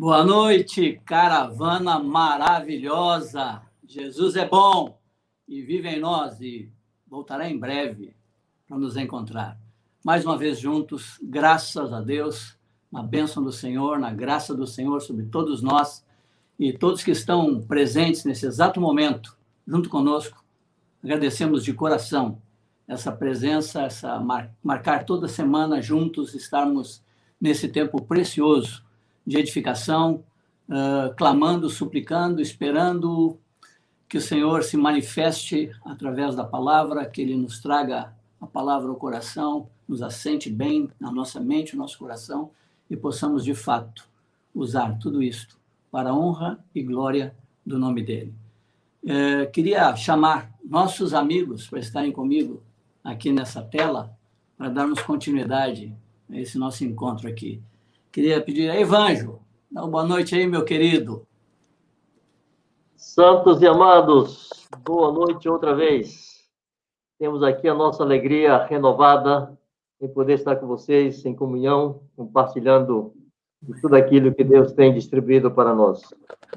Boa noite, caravana maravilhosa. Jesus é bom e vive em nós e voltará em breve para nos encontrar. Mais uma vez juntos, graças a Deus, na bênção do Senhor, na graça do Senhor sobre todos nós e todos que estão presentes nesse exato momento, junto conosco. Agradecemos de coração essa presença, essa mar, marcar toda semana juntos, estarmos nesse tempo precioso de edificação, uh, clamando, suplicando, esperando que o Senhor se manifeste através da palavra, que Ele nos traga a palavra ao coração, nos assente bem na nossa mente, no nosso coração, e possamos, de fato, usar tudo isto para a honra e glória do nome dEle. É, queria chamar nossos amigos para estarem comigo aqui nessa tela, para darmos continuidade a esse nosso encontro aqui. Queria pedir a Evanjo, dá uma boa noite aí, meu querido. Santos e amados, boa noite outra vez. Temos aqui a nossa alegria renovada em poder estar com vocês em comunhão, compartilhando tudo aquilo que Deus tem distribuído para nós.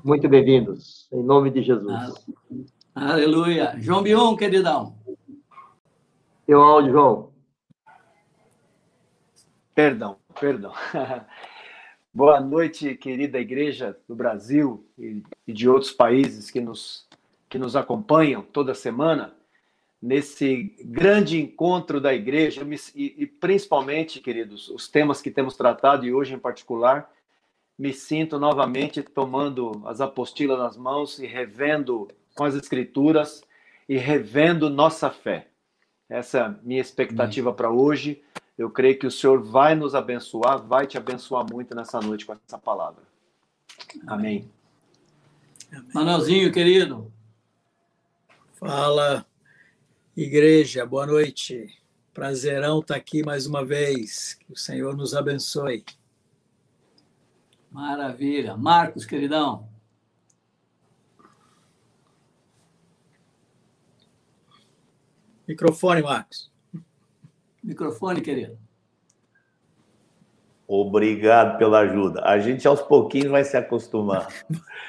Muito bem-vindos, em nome de Jesus. Aleluia. João Bion, queridão. Teu áudio, João. Perdão, perdão. Boa noite, querida igreja do Brasil e de outros países que nos, que nos acompanham toda semana nesse grande encontro da igreja e, e, principalmente, queridos, os temas que temos tratado e hoje em particular, me sinto novamente tomando as apostilas nas mãos e revendo com as escrituras e revendo nossa fé. Essa é a minha expectativa para hoje. Eu creio que o Senhor vai nos abençoar, vai te abençoar muito nessa noite com essa palavra. Amém. Amém. Manuelzinho, querido. Fala, Igreja, boa noite. Prazerão estar aqui mais uma vez. Que o Senhor nos abençoe. Maravilha. Marcos, queridão. Microfone, Marcos. Microfone, querido. Obrigado pela ajuda. A gente aos pouquinhos vai se acostumar.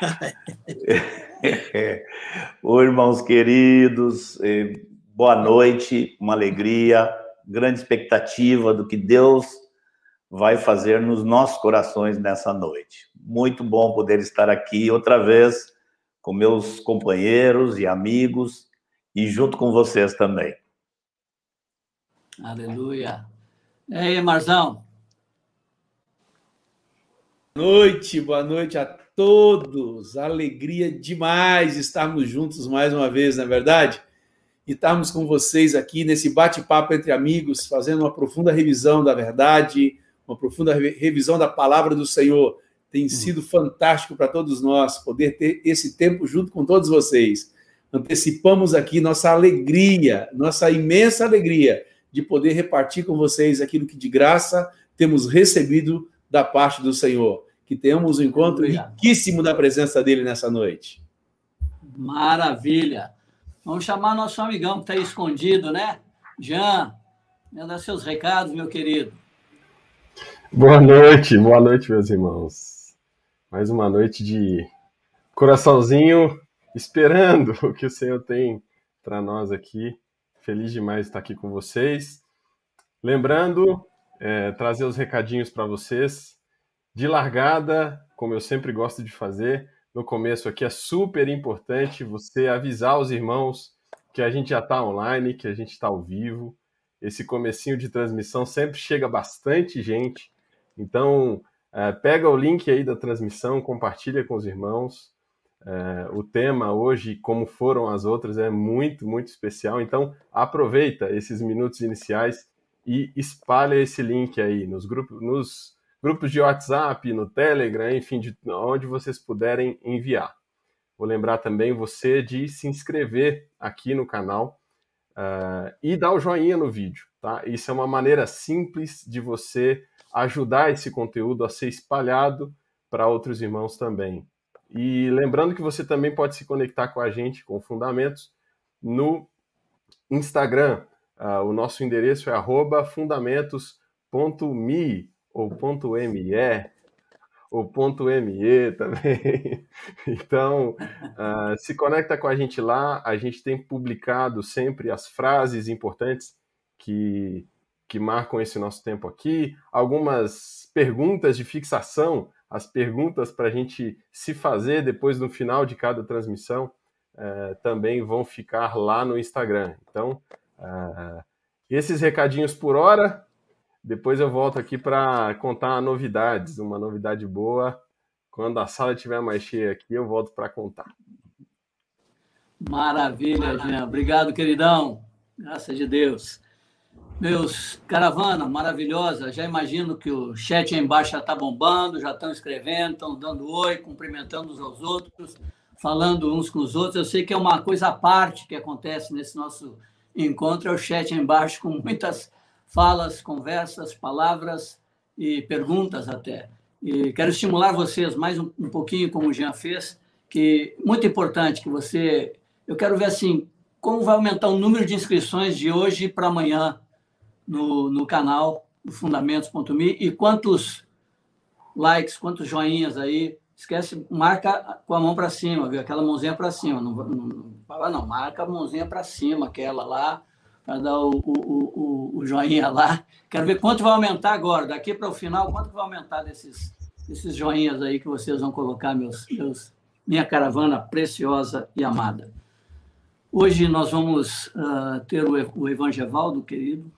Oi, irmãos queridos, boa noite, uma alegria, grande expectativa do que Deus vai fazer nos nossos corações nessa noite. Muito bom poder estar aqui outra vez com meus companheiros e amigos e junto com vocês também. Aleluia. E aí, Marzão? Boa noite, boa noite a todos. Alegria demais estarmos juntos mais uma vez, não é verdade? e estarmos com vocês aqui nesse bate-papo entre amigos, fazendo uma profunda revisão da verdade, uma profunda revisão da palavra do Senhor. Tem sido fantástico para todos nós poder ter esse tempo junto com todos vocês. Antecipamos aqui nossa alegria, nossa imensa alegria de poder repartir com vocês aquilo que de graça temos recebido da parte do Senhor. Que tenhamos um encontro riquíssimo da presença dele nessa noite. Maravilha! Vamos chamar nosso amigão que está aí escondido, né? Jean, dá seus recados, meu querido. Boa noite, boa noite, meus irmãos. Mais uma noite de coraçãozinho esperando o que o Senhor tem para nós aqui. Feliz demais estar aqui com vocês. Lembrando, é, trazer os recadinhos para vocês. De largada, como eu sempre gosto de fazer, no começo aqui, é super importante você avisar os irmãos que a gente já está online, que a gente está ao vivo. Esse comecinho de transmissão sempre chega bastante gente. Então, é, pega o link aí da transmissão, compartilha com os irmãos. É, o tema hoje, como foram as outras, é muito, muito especial. Então, aproveita esses minutos iniciais e espalha esse link aí nos grupos, nos grupos de WhatsApp, no Telegram, enfim, de onde vocês puderem enviar. Vou lembrar também você de se inscrever aqui no canal uh, e dar o joinha no vídeo, tá? Isso é uma maneira simples de você ajudar esse conteúdo a ser espalhado para outros irmãos também. E lembrando que você também pode se conectar com a gente, com Fundamentos, no Instagram. Uh, o nosso endereço é fundamentos.me ou .me, o ponto .me também. Então, uh, se conecta com a gente lá. A gente tem publicado sempre as frases importantes que, que marcam esse nosso tempo aqui. Algumas perguntas de fixação, as perguntas para a gente se fazer depois no final de cada transmissão, uh, também vão ficar lá no Instagram. Então, uh, esses recadinhos por hora. Depois eu volto aqui para contar novidades, uma novidade boa. Quando a sala estiver mais cheia aqui, eu volto para contar. Maravilha, Jean. Obrigado, queridão. Graças de Deus. Meus caravana maravilhosa, já imagino que o chat aí embaixo já está bombando, já estão escrevendo, estão dando oi, cumprimentando uns aos outros, falando uns com os outros. Eu sei que é uma coisa à parte que acontece nesse nosso encontro, é o chat aí embaixo com muitas falas, conversas, palavras e perguntas até. E quero estimular vocês mais um, um pouquinho, como o Jean fez, que muito importante que você. Eu quero ver assim como vai aumentar o número de inscrições de hoje para amanhã no, no canal do Fundamentos.me e quantos likes, quantos joinhas aí. Esquece, marca com a mão para cima, viu? Aquela mãozinha para cima. Não, não, não fala, não, marca a mãozinha para cima, aquela lá para dar o, o, o, o, joinha lá. Quero ver quanto vai aumentar agora, daqui para o final, quanto vai aumentar desses, desses joinhas aí que vocês vão colocar, meus, meus, minha caravana preciosa e amada. Hoje nós vamos uh, ter o, o Evangevaldo, querido,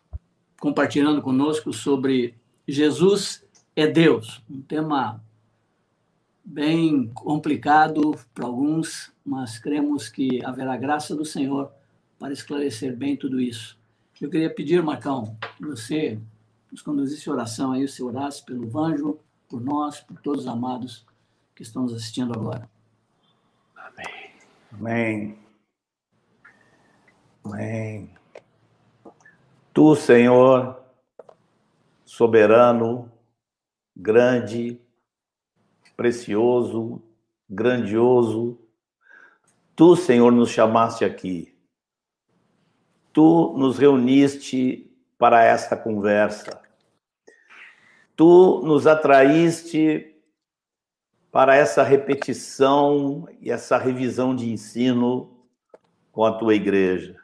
compartilhando conosco sobre Jesus é Deus, um tema bem complicado para alguns, mas cremos que haverá graça do Senhor para esclarecer bem tudo isso. Eu queria pedir, Marcão, que você nos conduzisse oração aí, você orasse pelo Vanjo, por nós, por todos os amados que estão nos assistindo agora. Amém. Amém. Amém. Tu, Senhor, soberano, grande, precioso, grandioso, tu, Senhor, nos chamaste aqui tu nos reuniste para esta conversa. Tu nos atraíste para essa repetição e essa revisão de ensino com a tua igreja.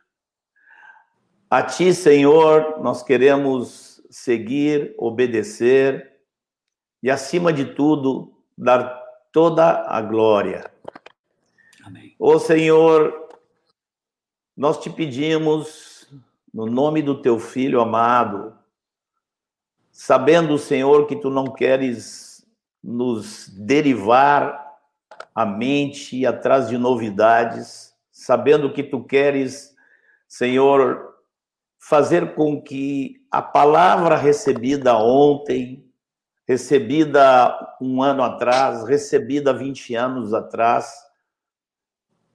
A ti, Senhor, nós queremos seguir, obedecer e, acima de tudo, dar toda a glória. Amém. Ô Senhor, nós te pedimos, no nome do teu filho amado, sabendo, Senhor, que tu não queres nos derivar a mente atrás de novidades, sabendo que tu queres, Senhor, fazer com que a palavra recebida ontem, recebida um ano atrás, recebida 20 anos atrás,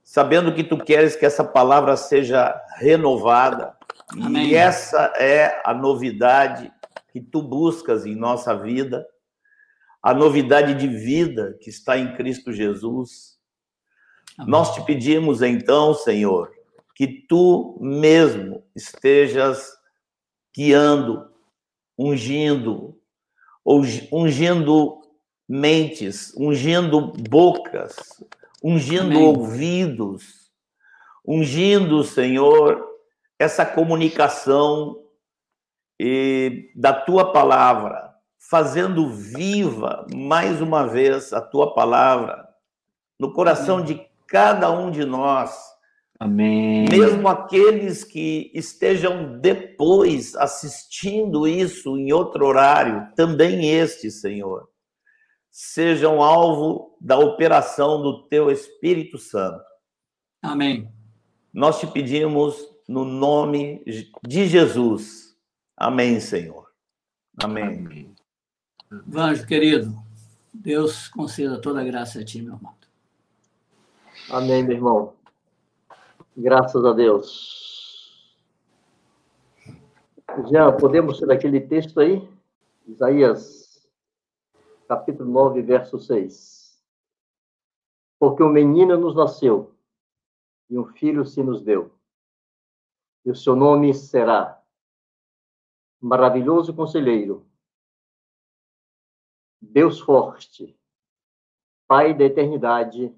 sabendo que tu queres que essa palavra seja renovada. Amém. E essa é a novidade que tu buscas em nossa vida, a novidade de vida que está em Cristo Jesus. Amém. Nós te pedimos então, Senhor, que tu mesmo estejas guiando, ungindo, ungindo mentes, ungindo bocas, ungindo Amém. ouvidos, ungindo, Senhor, essa comunicação e, da tua palavra, fazendo viva mais uma vez a tua palavra no coração Amém. de cada um de nós. Amém. Mesmo aqueles que estejam depois assistindo isso em outro horário, também este, Senhor sejam alvo da operação do teu Espírito Santo. Amém. Nós te pedimos no nome de Jesus. Amém, Senhor. Amém. Amém. Vanjo, querido, Deus conceda toda a graça a ti, meu amado. Amém, meu irmão. Graças a Deus. Já podemos ter aquele texto aí? Isaías capítulo 9, verso 6. Porque um menino nos nasceu, e um filho se nos deu. E o seu nome será Maravilhoso Conselheiro, Deus Forte, Pai da eternidade,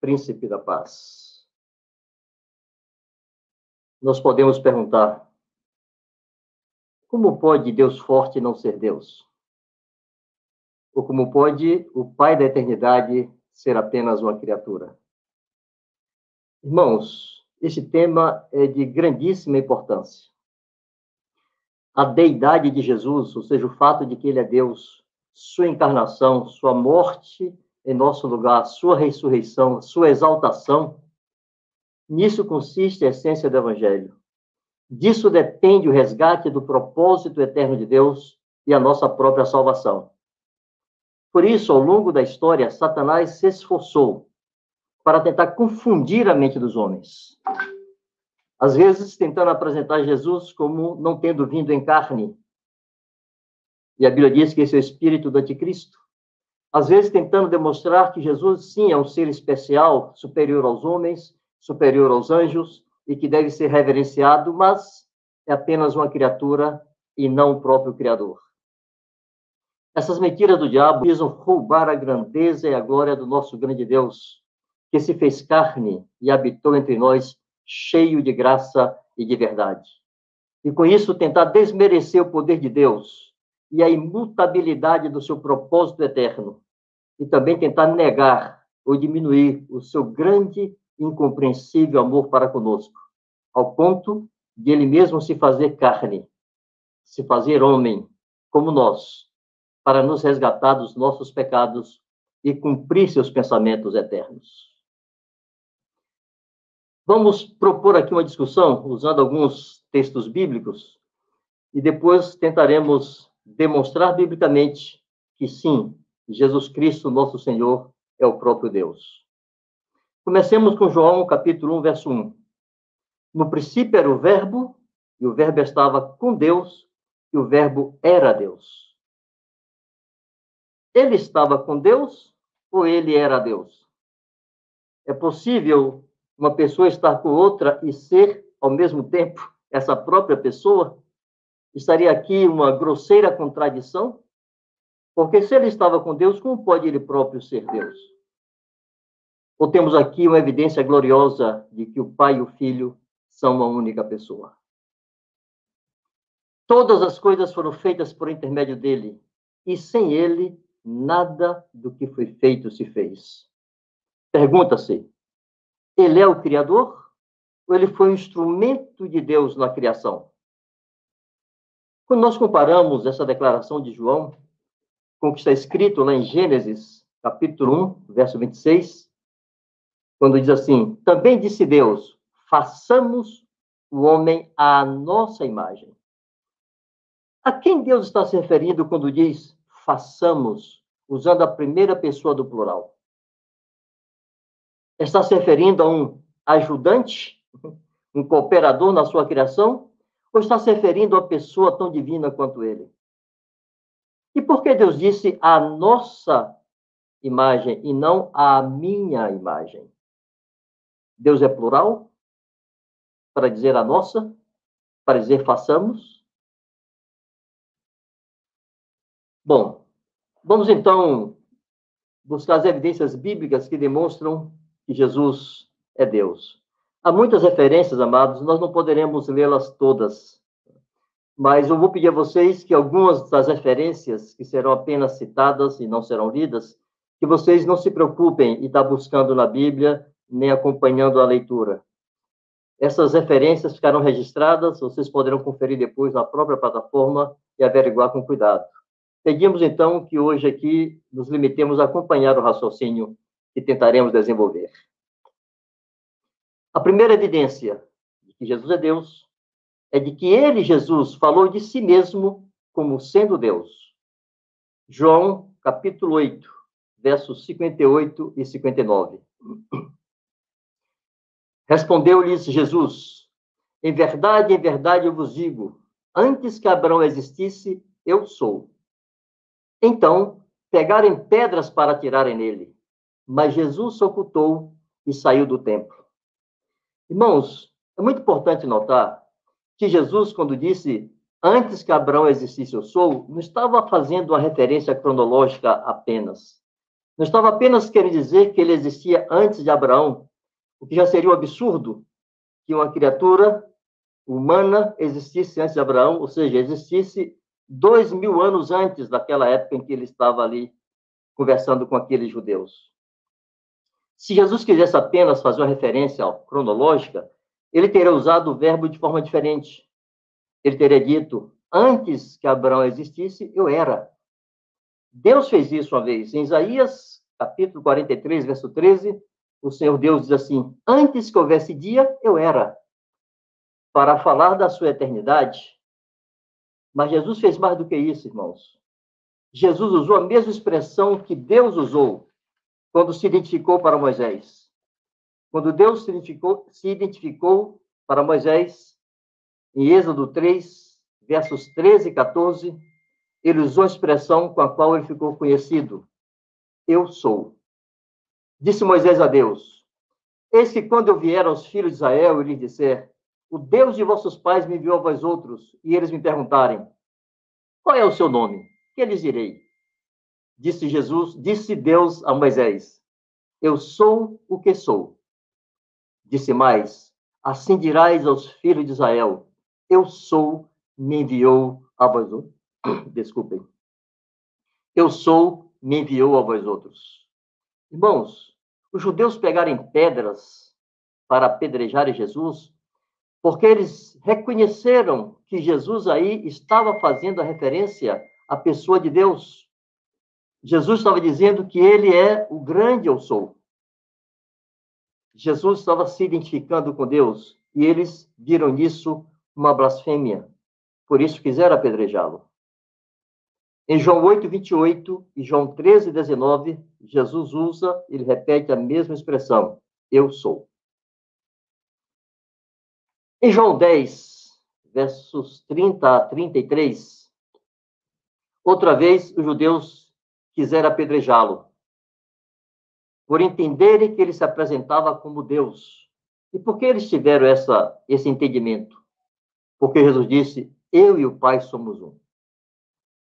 príncipe da paz. Nós podemos perguntar: como pode Deus forte não ser Deus? Ou como pode o Pai da eternidade ser apenas uma criatura? Irmãos, esse tema é de grandíssima importância. A deidade de Jesus, ou seja, o fato de que ele é Deus, sua encarnação, sua morte em nosso lugar, sua ressurreição, sua exaltação, nisso consiste a essência do Evangelho. Disso depende o resgate do propósito eterno de Deus e a nossa própria salvação. Por isso, ao longo da história, Satanás se esforçou para tentar confundir a mente dos homens. Às vezes, tentando apresentar Jesus como não tendo vindo em carne. E a Bíblia diz que esse é o espírito do anticristo às vezes tentando demonstrar que Jesus, sim, é um ser especial, superior aos homens, superior aos anjos, e que deve ser reverenciado, mas é apenas uma criatura e não o próprio Criador. Essas mentiras do diabo visam roubar a grandeza e a glória do nosso grande Deus, que se fez carne e habitou entre nós, cheio de graça e de verdade. E com isso tentar desmerecer o poder de Deus e a imutabilidade do seu propósito eterno, e também tentar negar ou diminuir o seu grande incompreensível amor para conosco, ao ponto de ele mesmo se fazer carne, se fazer homem, como nós, para nos resgatar dos nossos pecados e cumprir seus pensamentos eternos. Vamos propor aqui uma discussão usando alguns textos bíblicos e depois tentaremos demonstrar biblicamente que sim, Jesus Cristo, nosso Senhor, é o próprio Deus. Comecemos com João, capítulo 1, verso 1. No princípio era o Verbo, e o Verbo estava com Deus, e o Verbo era Deus. Ele estava com Deus ou ele era Deus? É possível uma pessoa estar com outra e ser, ao mesmo tempo, essa própria pessoa? Estaria aqui uma grosseira contradição? Porque se ele estava com Deus, como pode ele próprio ser Deus? Ou temos aqui uma evidência gloriosa de que o Pai e o Filho são uma única pessoa? Todas as coisas foram feitas por intermédio dele, e sem ele, nada do que foi feito se fez. Pergunta-se: ele é o Criador? Ou ele foi um instrumento de Deus na criação? Quando nós comparamos essa declaração de João com o que está escrito lá em Gênesis, capítulo 1, verso 26, quando diz assim: Também disse Deus: façamos o homem à nossa imagem. A quem Deus está se referindo quando diz façamos, usando a primeira pessoa do plural? Está se referindo a um ajudante, um cooperador na sua criação, ou está se referindo a uma pessoa tão divina quanto ele? E por que Deus disse a nossa imagem e não a minha imagem? Deus é plural? Para dizer a nossa? Para dizer façamos? Bom, vamos então buscar as evidências bíblicas que demonstram que Jesus é Deus. Há muitas referências, amados, nós não poderemos lê-las todas mas eu vou pedir a vocês que algumas das referências que serão apenas citadas e não serão lidas, que vocês não se preocupem em estar buscando na Bíblia, nem acompanhando a leitura. Essas referências ficarão registradas, vocês poderão conferir depois na própria plataforma e averiguar com cuidado. Pedimos, então, que hoje aqui nos limitemos a acompanhar o raciocínio que tentaremos desenvolver. A primeira evidência de que Jesus é Deus é de que ele, Jesus, falou de si mesmo como sendo Deus. João, capítulo 8, versos 58 e 59. Respondeu-lhes Jesus: Em verdade, em verdade eu vos digo, antes que Abraão existisse, eu sou. Então, pegarem pedras para atirarem nele. Mas Jesus se ocultou e saiu do templo. Irmãos, é muito importante notar que Jesus, quando disse antes que Abraão existisse eu sou, não estava fazendo uma referência cronológica apenas, Não estava apenas querendo dizer que ele existia antes de Abraão, o que já seria um absurdo que uma criatura humana existisse antes de Abraão, ou seja, existisse dois mil anos antes daquela época em que ele estava ali conversando com aqueles judeus. Se Jesus quisesse apenas fazer uma referência cronológica, ele teria usado o verbo de forma diferente. Ele teria dito: Antes que Abraão existisse, eu era. Deus fez isso uma vez. Em Isaías, capítulo 43, verso 13, o Senhor Deus diz assim: Antes que houvesse dia, eu era. Para falar da sua eternidade. Mas Jesus fez mais do que isso, irmãos. Jesus usou a mesma expressão que Deus usou quando se identificou para Moisés. Quando Deus se identificou, se identificou para Moisés, em Êxodo 3, versos 13 e 14, ele usou a expressão com a qual ele ficou conhecido: Eu sou. Disse Moisés a Deus: Eis que quando eu vier aos filhos de Israel e lhes disser: O Deus de vossos pais me enviou a vós outros, e eles me perguntarem: Qual é o seu nome? Que lhes direi? Disse Jesus, disse Deus a Moisés: Eu sou o que sou. Disse mais: Assim dirás aos filhos de Israel: Eu sou, me enviou a vós outros. Desculpem. Eu sou, me enviou a vós outros. Irmãos, os judeus pegarem pedras para apedrejarem Jesus, porque eles reconheceram que Jesus aí estava fazendo a referência à pessoa de Deus. Jesus estava dizendo que ele é o grande eu sou. Jesus estava se identificando com Deus e eles viram nisso uma blasfêmia. Por isso quiseram apedrejá-lo. Em João 8, 28 e João 13, 19, Jesus usa, ele repete a mesma expressão: Eu sou. Em João 10, versos 30 a 33, outra vez os judeus quiseram apedrejá-lo, por entenderem que ele se apresentava como Deus. E por que eles tiveram essa, esse entendimento? Porque Jesus disse: Eu e o Pai somos um.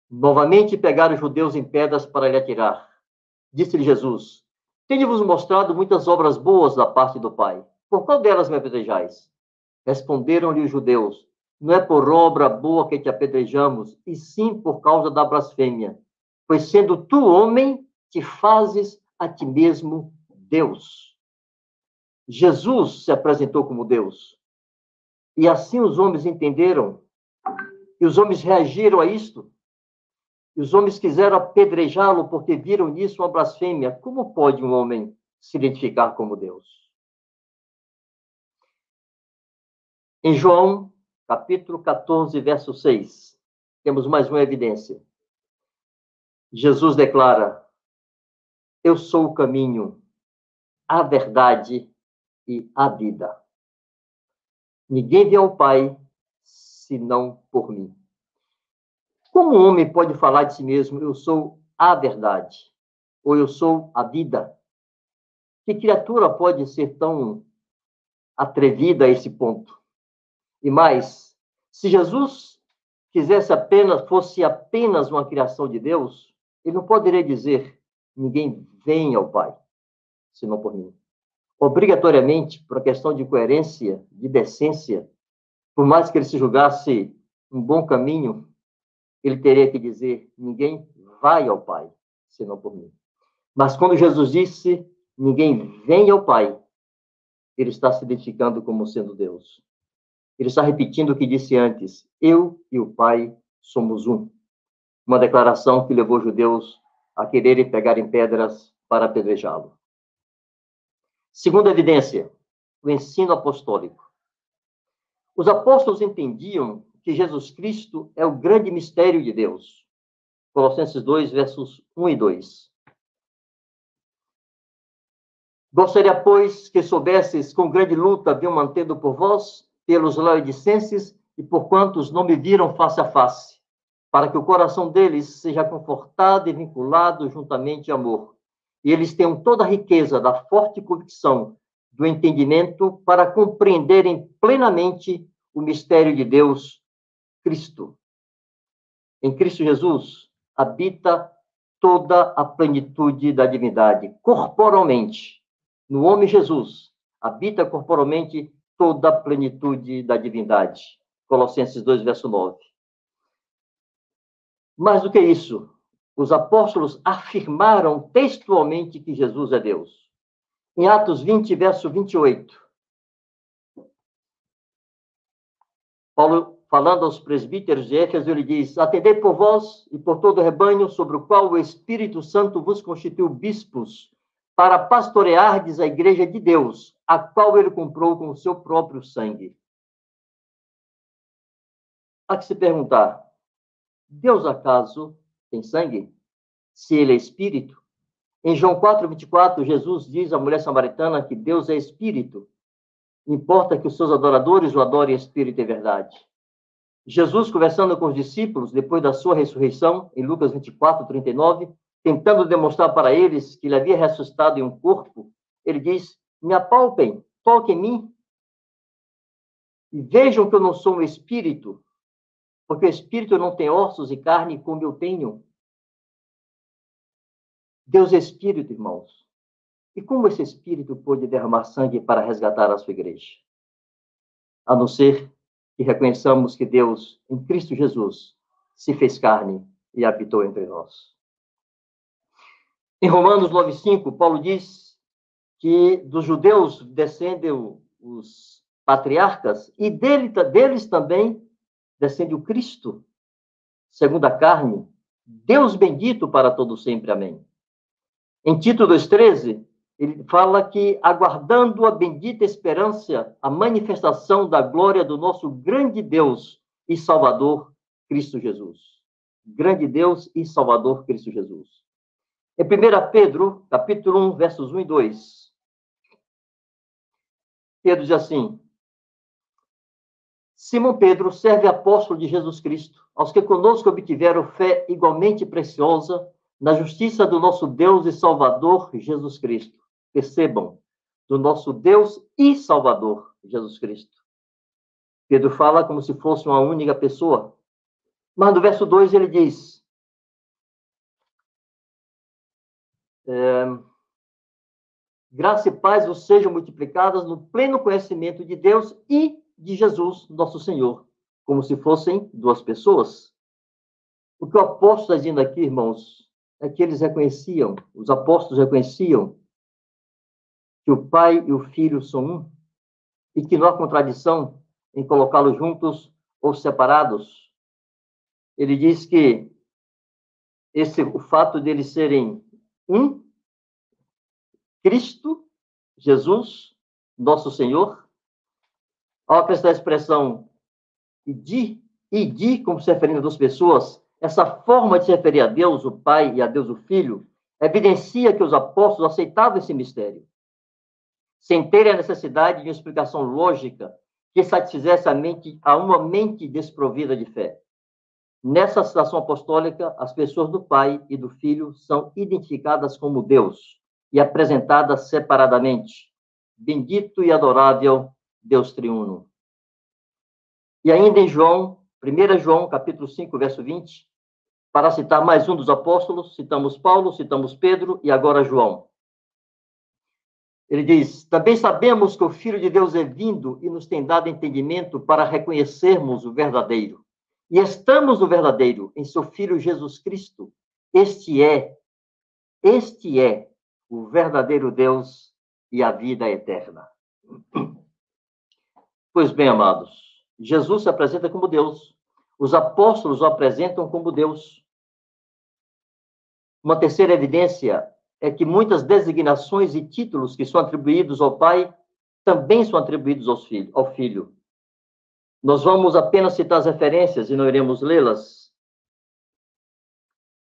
Novamente pegaram os judeus em pedras para lhe atirar. Disse-lhe Jesus: Tenho-vos mostrado muitas obras boas da parte do Pai. Por qual delas me apedrejais? Responderam-lhe os judeus: Não é por obra boa que te apedrejamos, e sim por causa da blasfêmia. Pois sendo tu homem, te fazes a ti mesmo Deus. Jesus se apresentou como Deus. E assim os homens entenderam, e os homens reagiram a isto. E os homens quiseram apedrejá-lo porque viram nisso uma blasfêmia. Como pode um homem se identificar como Deus? Em João, capítulo 14, verso 6, temos mais uma evidência. Jesus declara: Eu sou o caminho, a verdade e a vida. Ninguém vem ao Pai senão por mim. Como um homem pode falar de si mesmo, eu sou a verdade, ou eu sou a vida? Que criatura pode ser tão atrevida a esse ponto? E mais, se Jesus quisesse apenas, fosse apenas uma criação de Deus, ele não poderia dizer: ninguém vem ao Pai, senão por mim. Obrigatoriamente, por questão de coerência, de decência, por mais que ele se julgasse um bom caminho, ele teria que dizer: ninguém vai ao Pai, senão por mim. Mas quando Jesus disse: ninguém vem ao Pai, ele está se identificando como sendo Deus. Ele está repetindo o que disse antes: eu e o Pai somos um. Uma declaração que levou judeus a quererem pegarem pedras para apedrejá-lo. Segunda evidência, o ensino apostólico. Os apóstolos entendiam que Jesus Cristo é o grande mistério de Deus. Colossenses 2, versos 1 e 2. Gostaria, pois, que soubesses com grande luta venho mantendo por vós, pelos laodicenses e por quantos não me viram face a face, para que o coração deles seja confortado e vinculado juntamente a amor, e eles tenham toda a riqueza da forte convicção do entendimento para compreenderem plenamente o mistério de Deus, Cristo. Em Cristo Jesus habita toda a plenitude da divindade, corporalmente. No homem Jesus, habita corporalmente toda a plenitude da divindade. Colossenses 2, verso 9. Mais do que isso, os apóstolos afirmaram textualmente que Jesus é Deus. Em Atos 20, verso 28, Paulo, falando aos presbíteros de Éfeso, ele diz: Atendei por vós e por todo o rebanho sobre o qual o Espírito Santo vos constituiu bispos, para pastoreardes a igreja de Deus, a qual ele comprou com o seu próprio sangue. Há que se perguntar: Deus acaso tem sangue? Se ele é espírito? Em João 4, 24, Jesus diz à mulher samaritana que Deus é espírito. Importa que os seus adoradores o adorem espírito e verdade. Jesus, conversando com os discípulos depois da sua ressurreição, em Lucas 24, 39, tentando demonstrar para eles que ele havia ressuscitado em um corpo, ele diz: Me apalpem, toquem em mim, e vejam que eu não sou um espírito, porque o espírito não tem ossos e carne como eu tenho. Deus é espírito, irmãos. E como esse espírito pôde derramar sangue para resgatar a sua igreja? A não ser que reconheçamos que Deus, em Cristo Jesus, se fez carne e habitou entre nós. Em Romanos 9,5, Paulo diz que dos judeus descendem os patriarcas e dele, deles também descende o Cristo, segundo a carne. Deus bendito para todo sempre. Amém. Em Tito 2,13, ele fala que, aguardando a bendita esperança, a manifestação da glória do nosso grande Deus e Salvador, Cristo Jesus. Grande Deus e Salvador, Cristo Jesus. Em 1 Pedro, capítulo 1, versos 1 e 2, Pedro diz assim: Simão Pedro serve apóstolo de Jesus Cristo, aos que conosco obtiveram fé igualmente preciosa na justiça do nosso Deus e Salvador Jesus Cristo. Percebam, do nosso Deus e Salvador Jesus Cristo. Pedro fala como se fosse uma única pessoa. Mas no verso 2 ele diz: é, Graça e paz vos sejam multiplicadas no pleno conhecimento de Deus e de Jesus, nosso Senhor, como se fossem duas pessoas. O que o apóstolo está dizendo aqui, irmãos, é que eles reconheciam, os apóstolos reconheciam que o Pai e o Filho são um e que não há contradição em colocá-los juntos ou separados. Ele diz que esse o fato de eles serem um Cristo, Jesus, nosso Senhor, ao acrescentar a expressão de e de como se referindo a duas pessoas, essa forma de se referir a Deus, o Pai, e a Deus, o Filho, evidencia que os apóstolos aceitavam esse mistério, sem terem a necessidade de uma explicação lógica que satisfizesse a mente, a uma mente desprovida de fé. Nessa citação apostólica, as pessoas do Pai e do Filho são identificadas como Deus e apresentadas separadamente. Bendito e adorável Deus triuno. E ainda em João, 1 João, capítulo 5, verso 20, para citar mais um dos apóstolos, citamos Paulo, citamos Pedro e agora João. Ele diz: Também sabemos que o Filho de Deus é vindo e nos tem dado entendimento para reconhecermos o verdadeiro. E estamos no verdadeiro, em seu Filho Jesus Cristo. Este é, este é o verdadeiro Deus e a vida eterna. Pois bem, amados, Jesus se apresenta como Deus. Os apóstolos o apresentam como Deus. Uma terceira evidência é que muitas designações e títulos que são atribuídos ao Pai também são atribuídos aos filho, ao Filho. Nós vamos apenas citar as referências e não iremos lê-las.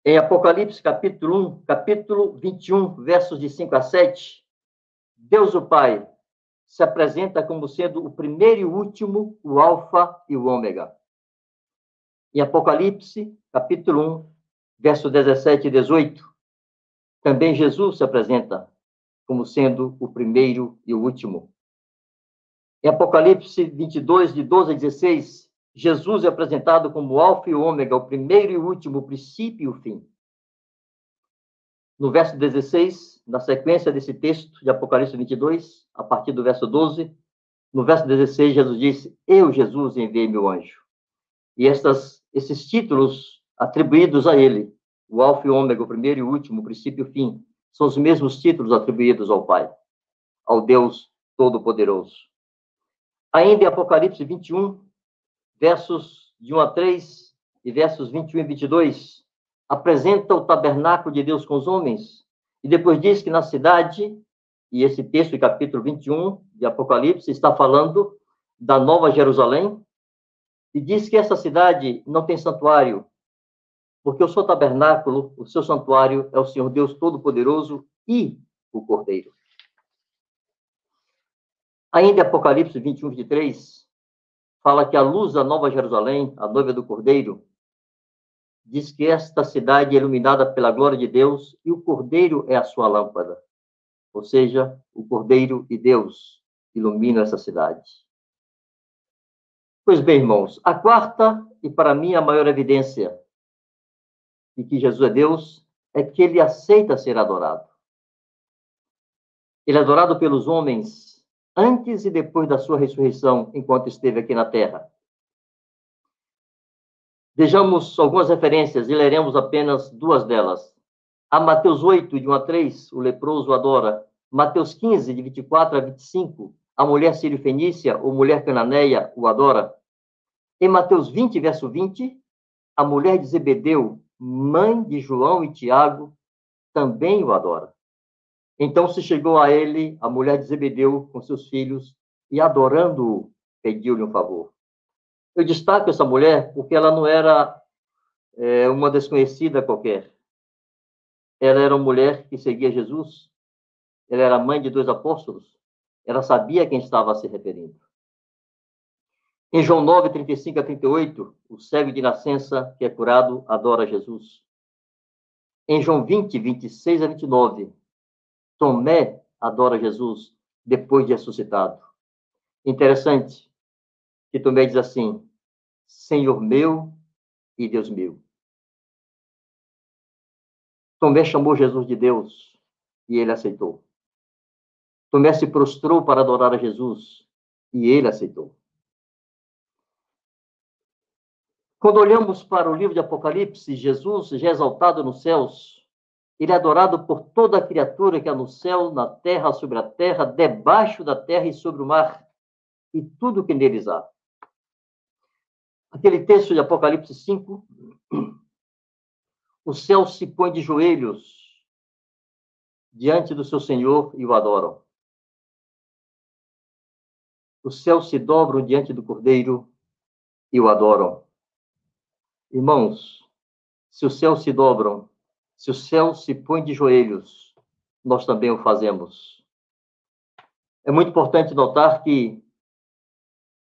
Em Apocalipse, capítulo 1, capítulo 21, versos de 5 a 7, Deus o Pai se apresenta como sendo o primeiro e o último, o Alfa e o Ômega. Em Apocalipse, capítulo 1, verso 17 e 18, também Jesus se apresenta como sendo o primeiro e o último. Em Apocalipse 22, de 12 a 16, Jesus é apresentado como o Alfa e o Ômega, o primeiro e o último, o princípio e o fim. no verso 16, na sequência desse texto de Apocalipse 22, a partir do verso 12, no verso 16, Jesus disse: Eu, Jesus, enviei meu anjo. E estas, esses títulos atribuídos a ele, o Alfa e o Ômega, o primeiro e o último, o princípio e o fim, são os mesmos títulos atribuídos ao Pai, ao Deus Todo-Poderoso. Ainda em Apocalipse 21, versos de 1 a 3 e versos 21 e 22, apresenta o tabernáculo de Deus com os homens, e depois diz que na cidade, e esse texto, capítulo 21 de Apocalipse, está falando da Nova Jerusalém, e diz que essa cidade não tem santuário, porque o seu tabernáculo, o seu santuário é o Senhor Deus Todo-Poderoso e o Cordeiro. Ainda em Apocalipse 21, 23, fala que a luz da Nova Jerusalém, a noiva do Cordeiro, diz que esta cidade é iluminada pela glória de Deus e o Cordeiro é a sua lâmpada. Ou seja, o Cordeiro e Deus iluminam essa cidade. Pois bem, irmãos, a quarta e para mim a maior evidência de que Jesus é Deus é que ele aceita ser adorado. Ele é adorado pelos homens antes e depois da sua ressurreição, enquanto esteve aqui na terra. Vejamos algumas referências e leremos apenas duas delas. A Mateus 8, de 1 a 3, o leproso adora. Mateus 15, de 24 a 25, a mulher sírio-fenícia ou mulher cananeia o adora. Em Mateus 20, verso 20, a mulher de Zebedeu, mãe de João e Tiago, também o adora. Então se chegou a ele a mulher de Zebedeu com seus filhos e, adorando-o, pediu-lhe um favor. Eu destaco essa mulher porque ela não era é, uma desconhecida qualquer. Ela era uma mulher que seguia Jesus. Ela era mãe de dois apóstolos. Ela sabia a quem estava se referindo. Em João 9, 35 a 38, o cego de nascença que é curado adora Jesus. Em João 20, 26 a 29, Tomé adora Jesus depois de ressuscitado. Interessante, que Tomé diz assim: Senhor meu e Deus meu. Tomé chamou Jesus de Deus e ele aceitou. Tomé se prostrou para adorar a Jesus e ele aceitou. Quando olhamos para o livro de Apocalipse, Jesus já é exaltado nos céus, ele é adorado por toda criatura que há no céu, na terra, sobre a terra, debaixo da terra e sobre o mar, e tudo que neles há aquele texto de Apocalipse 5, o céu se põe de joelhos diante do seu Senhor e o adoram. Os céus se dobram diante do Cordeiro e o adoram. Irmãos, se os céus se dobram, se o céu se põe de joelhos, nós também o fazemos. É muito importante notar que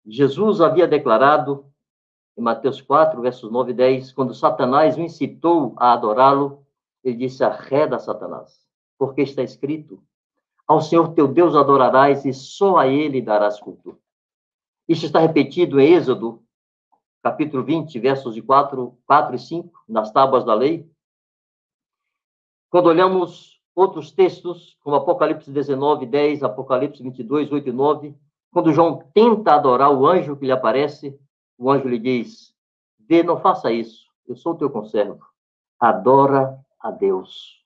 Jesus havia declarado em Mateus 4, versos 9 e 10, quando Satanás o incitou a adorá-lo, ele disse: Arreda, Satanás, porque está escrito: Ao Senhor teu Deus adorarás e só a ele darás culto. Isso está repetido em Êxodo, capítulo 20, versos de 4, 4 e 5, nas tábuas da lei. Quando olhamos outros textos, como Apocalipse 19, 10, Apocalipse 22, 8 e 9, quando João tenta adorar o anjo que lhe aparece, o anjo lhe diz: Vê, não faça isso, eu sou o teu conservo. Adora a Deus.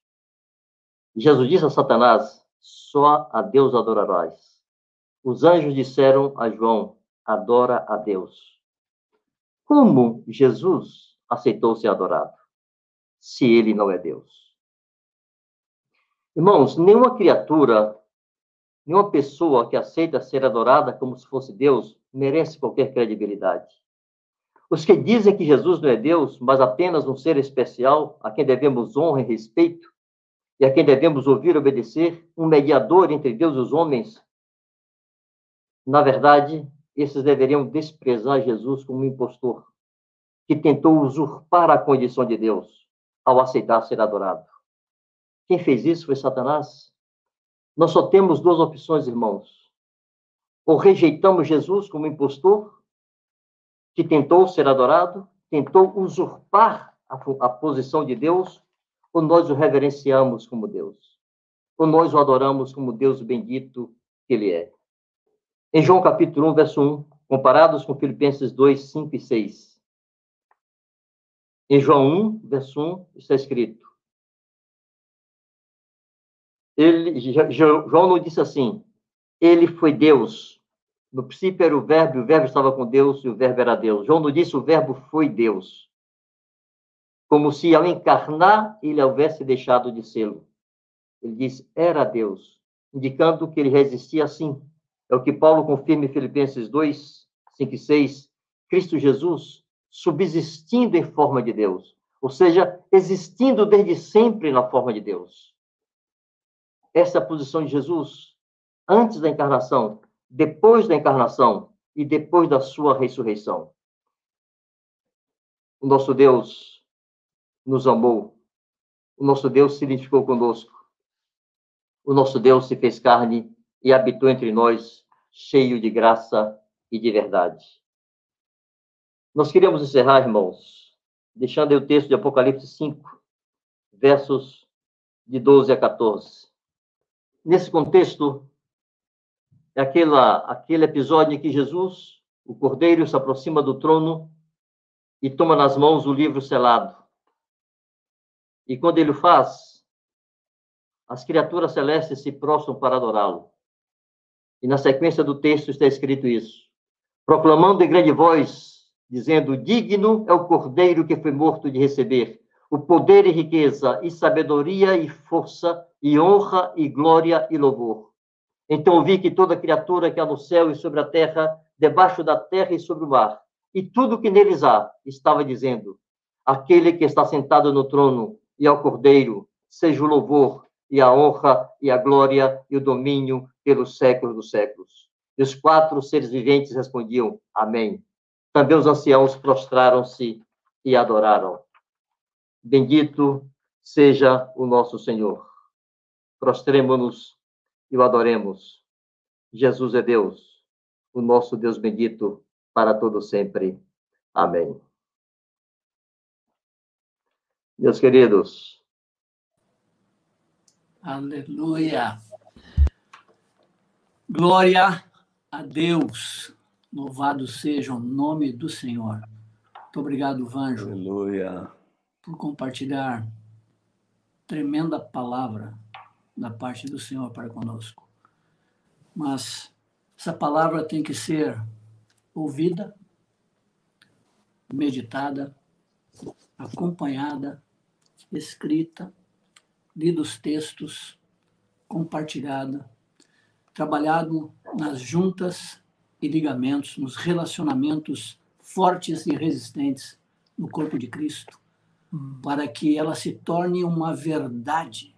Jesus disse a Satanás: Só a Deus adorarás. Os anjos disseram a João: Adora a Deus. Como Jesus aceitou ser adorado, se ele não é Deus? Irmãos, nenhuma criatura, nenhuma pessoa que aceita ser adorada como se fosse Deus merece qualquer credibilidade. Os que dizem que Jesus não é Deus, mas apenas um ser especial, a quem devemos honra e respeito, e a quem devemos ouvir e obedecer, um mediador entre Deus e os homens, na verdade, esses deveriam desprezar Jesus como um impostor, que tentou usurpar a condição de Deus ao aceitar ser adorado. Quem fez isso foi Satanás. Nós só temos duas opções, irmãos. Ou rejeitamos Jesus como impostor, que tentou ser adorado, tentou usurpar a, a posição de Deus, ou nós o reverenciamos como Deus, ou nós o adoramos como Deus bendito que Ele é. Em João capítulo 1, verso 1, comparados com Filipenses 2, 5 e 6. Em João 1, verso 1, está escrito: ele, João não disse assim, ele foi Deus. No princípio era o verbo, o verbo estava com Deus, e o verbo era Deus. João não disse o verbo foi Deus. Como se ao encarnar ele houvesse deixado de sê-lo. Ele diz, era Deus, indicando que ele resistia assim. É o que Paulo confirma em Filipenses 2, 5 e 6. Cristo Jesus, subsistindo em forma de Deus, ou seja, existindo desde sempre na forma de Deus. Essa é a posição de Jesus antes da encarnação, depois da encarnação e depois da sua ressurreição. O nosso Deus nos amou. O nosso Deus se identificou conosco. O nosso Deus se fez carne e habitou entre nós, cheio de graça e de verdade. Nós queremos encerrar, irmãos, deixando aí o texto de Apocalipse 5, versos de 12 a 14. Nesse contexto, é aquela, aquele episódio em que Jesus, o Cordeiro, se aproxima do trono e toma nas mãos o livro selado. E quando ele o faz, as criaturas celestes se prostram para adorá-lo. E na sequência do texto está escrito isso: proclamando em grande voz, dizendo: Digno é o cordeiro que foi morto de receber o poder e riqueza, e sabedoria e força, e honra e glória e louvor. Então vi que toda criatura que há no céu e sobre a terra, debaixo da terra e sobre o mar, e tudo que neles há, estava dizendo: Aquele que está sentado no trono e ao Cordeiro, seja o louvor e a honra e a glória e o domínio pelos séculos dos séculos. E os quatro seres viventes respondiam: Amém. Também os anciãos prostraram-se e adoraram. Bendito seja o nosso Senhor. Prostremo-nos e o adoremos. Jesus é Deus, o nosso Deus bendito para todo sempre. Amém. Meus queridos. Aleluia. Glória a Deus. Louvado seja o nome do Senhor. Muito obrigado, Vanjo. Aleluia por compartilhar tremenda palavra da parte do Senhor para conosco. Mas essa palavra tem que ser ouvida, meditada, acompanhada, escrita, lidos textos, compartilhada, trabalhado nas juntas e ligamentos, nos relacionamentos fortes e resistentes no corpo de Cristo para que ela se torne uma verdade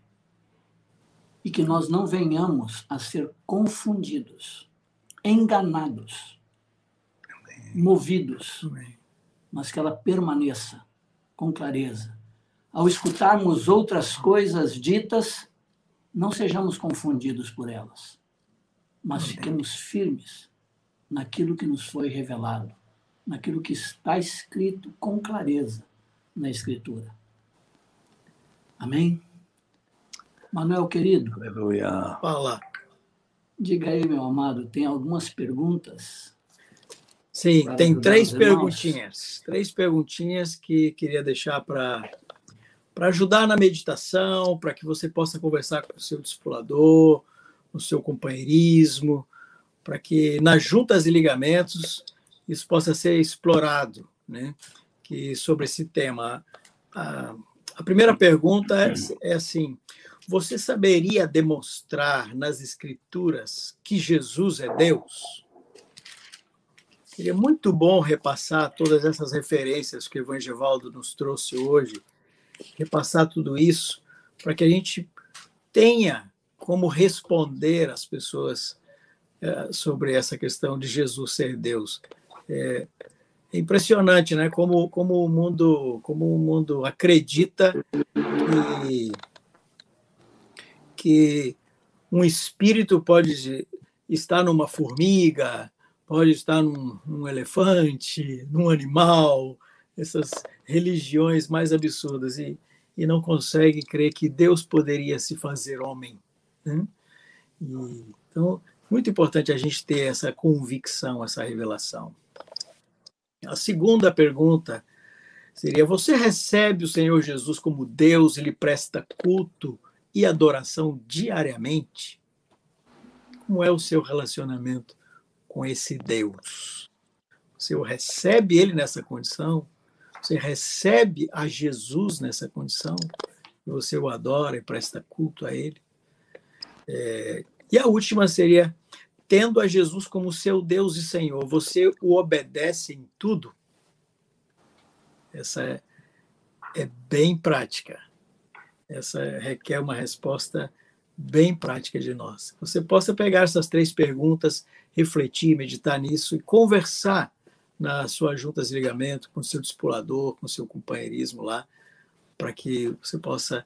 e que nós não venhamos a ser confundidos, enganados, movidos, mas que ela permaneça com clareza. Ao escutarmos outras coisas ditas, não sejamos confundidos por elas, mas fiquemos firmes naquilo que nos foi revelado, naquilo que está escrito com clareza na Escritura. Amém? Manuel, querido. Aleluia. Fala. Diga aí, meu amado, tem algumas perguntas? Sim, tem três perguntinhas. Três perguntinhas que queria deixar para para ajudar na meditação, para que você possa conversar com o seu discipulador, o seu companheirismo, para que nas juntas e ligamentos isso possa ser explorado, né? que, sobre esse tema. A, a primeira pergunta é, é assim: você saberia demonstrar nas Escrituras que Jesus é Deus? Seria muito bom repassar todas essas referências que o Evangelvaldo nos trouxe hoje, repassar tudo isso, para que a gente tenha como responder às pessoas é, sobre essa questão de Jesus ser Deus. É, é impressionante, né? Como, como o mundo, como o mundo acredita que, que um espírito pode estar numa formiga, pode estar num, num elefante, num animal, essas religiões mais absurdas. E, e não consegue crer que Deus poderia se fazer homem. Né? E, então, muito importante a gente ter essa convicção, essa revelação. A segunda pergunta seria: você recebe o Senhor Jesus como Deus e lhe presta culto e adoração diariamente? Como é o seu relacionamento com esse Deus? Você o recebe ele nessa condição? Você recebe a Jesus nessa condição? Você o adora e presta culto a ele? É, e a última seria: tendo a Jesus como seu Deus e Senhor, você o obedece em tudo? Essa é, é bem prática. Essa requer uma resposta bem prática de nós. Você possa pegar essas três perguntas, refletir, meditar nisso e conversar nas suas juntas de ligamento com o seu discipulador, com o seu companheirismo lá, para que você possa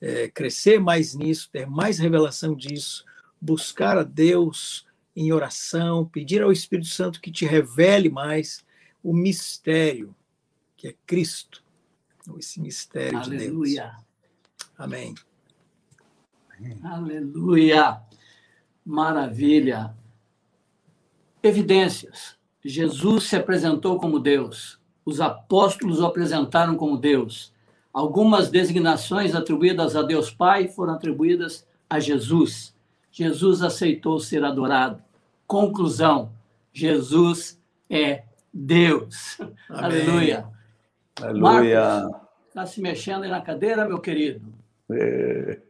é, crescer mais nisso, ter mais revelação disso, buscar a Deus em oração, pedir ao Espírito Santo que te revele mais o mistério que é Cristo, esse mistério Aleluia. de Deus. Amém. Aleluia. Maravilha. Evidências. Jesus se apresentou como Deus. Os apóstolos o apresentaram como Deus. Algumas designações atribuídas a Deus Pai foram atribuídas a Jesus. Jesus aceitou ser adorado. Conclusão: Jesus é Deus. Amém. Aleluia. Aleluia. Está se mexendo aí na cadeira, meu querido? É,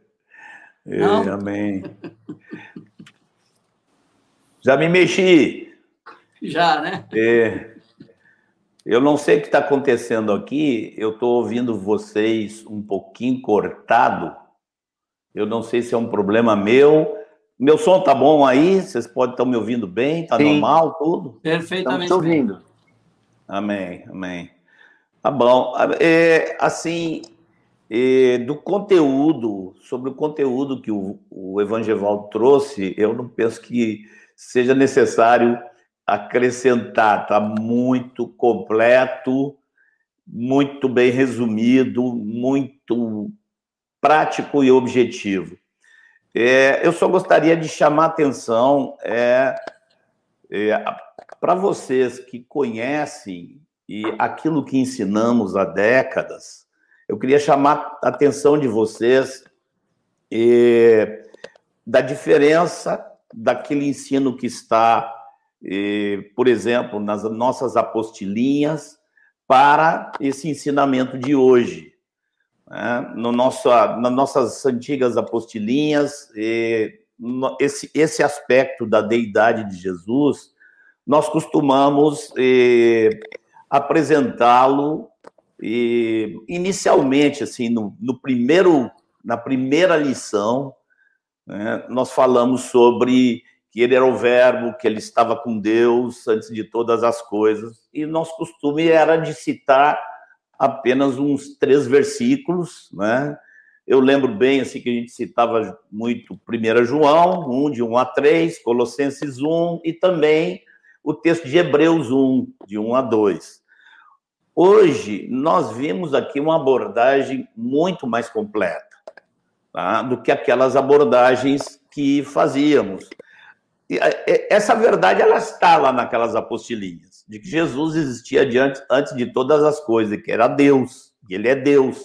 é, amém. Já me mexi. Já, né? É. Eu não sei o que está acontecendo aqui. Eu estou ouvindo vocês um pouquinho cortado. Eu não sei se é um problema meu. Meu som tá bom aí? Vocês podem estar me ouvindo bem? Tá Sim. normal tudo? Perfeitamente. Estamos ouvindo. Amém, amém. Tá bom. É, assim, é, do conteúdo, sobre o conteúdo que o, o Evangeval trouxe, eu não penso que seja necessário acrescentar. Está muito completo, muito bem resumido, muito prático e objetivo. É, eu só gostaria de chamar atenção é, é para vocês que conhecem e aquilo que ensinamos há décadas, eu queria chamar a atenção de vocês eh, da diferença daquele ensino que está, por exemplo, nas nossas apostilinhas, para esse ensinamento de hoje. Né? No nosso, nas nossas antigas apostilinhas, eh, esse, esse aspecto da deidade de Jesus, nós costumamos apresentá-lo inicialmente assim no, no, primeiro na primeira lição né, nós falamos sobre que ele era o verbo que ele estava com Deus antes de todas as coisas e nosso costume era de citar apenas uns três versículos né eu lembro bem assim que a gente citava muito 1 João 1 de 1 a 3 Colossenses 1 e também o texto de Hebreus 1 de 1 a 2 Hoje, nós vimos aqui uma abordagem muito mais completa tá? do que aquelas abordagens que fazíamos. E essa verdade ela está lá naquelas apostilinhas, de que Jesus existia diante, antes de todas as coisas, que era Deus, que ele é Deus.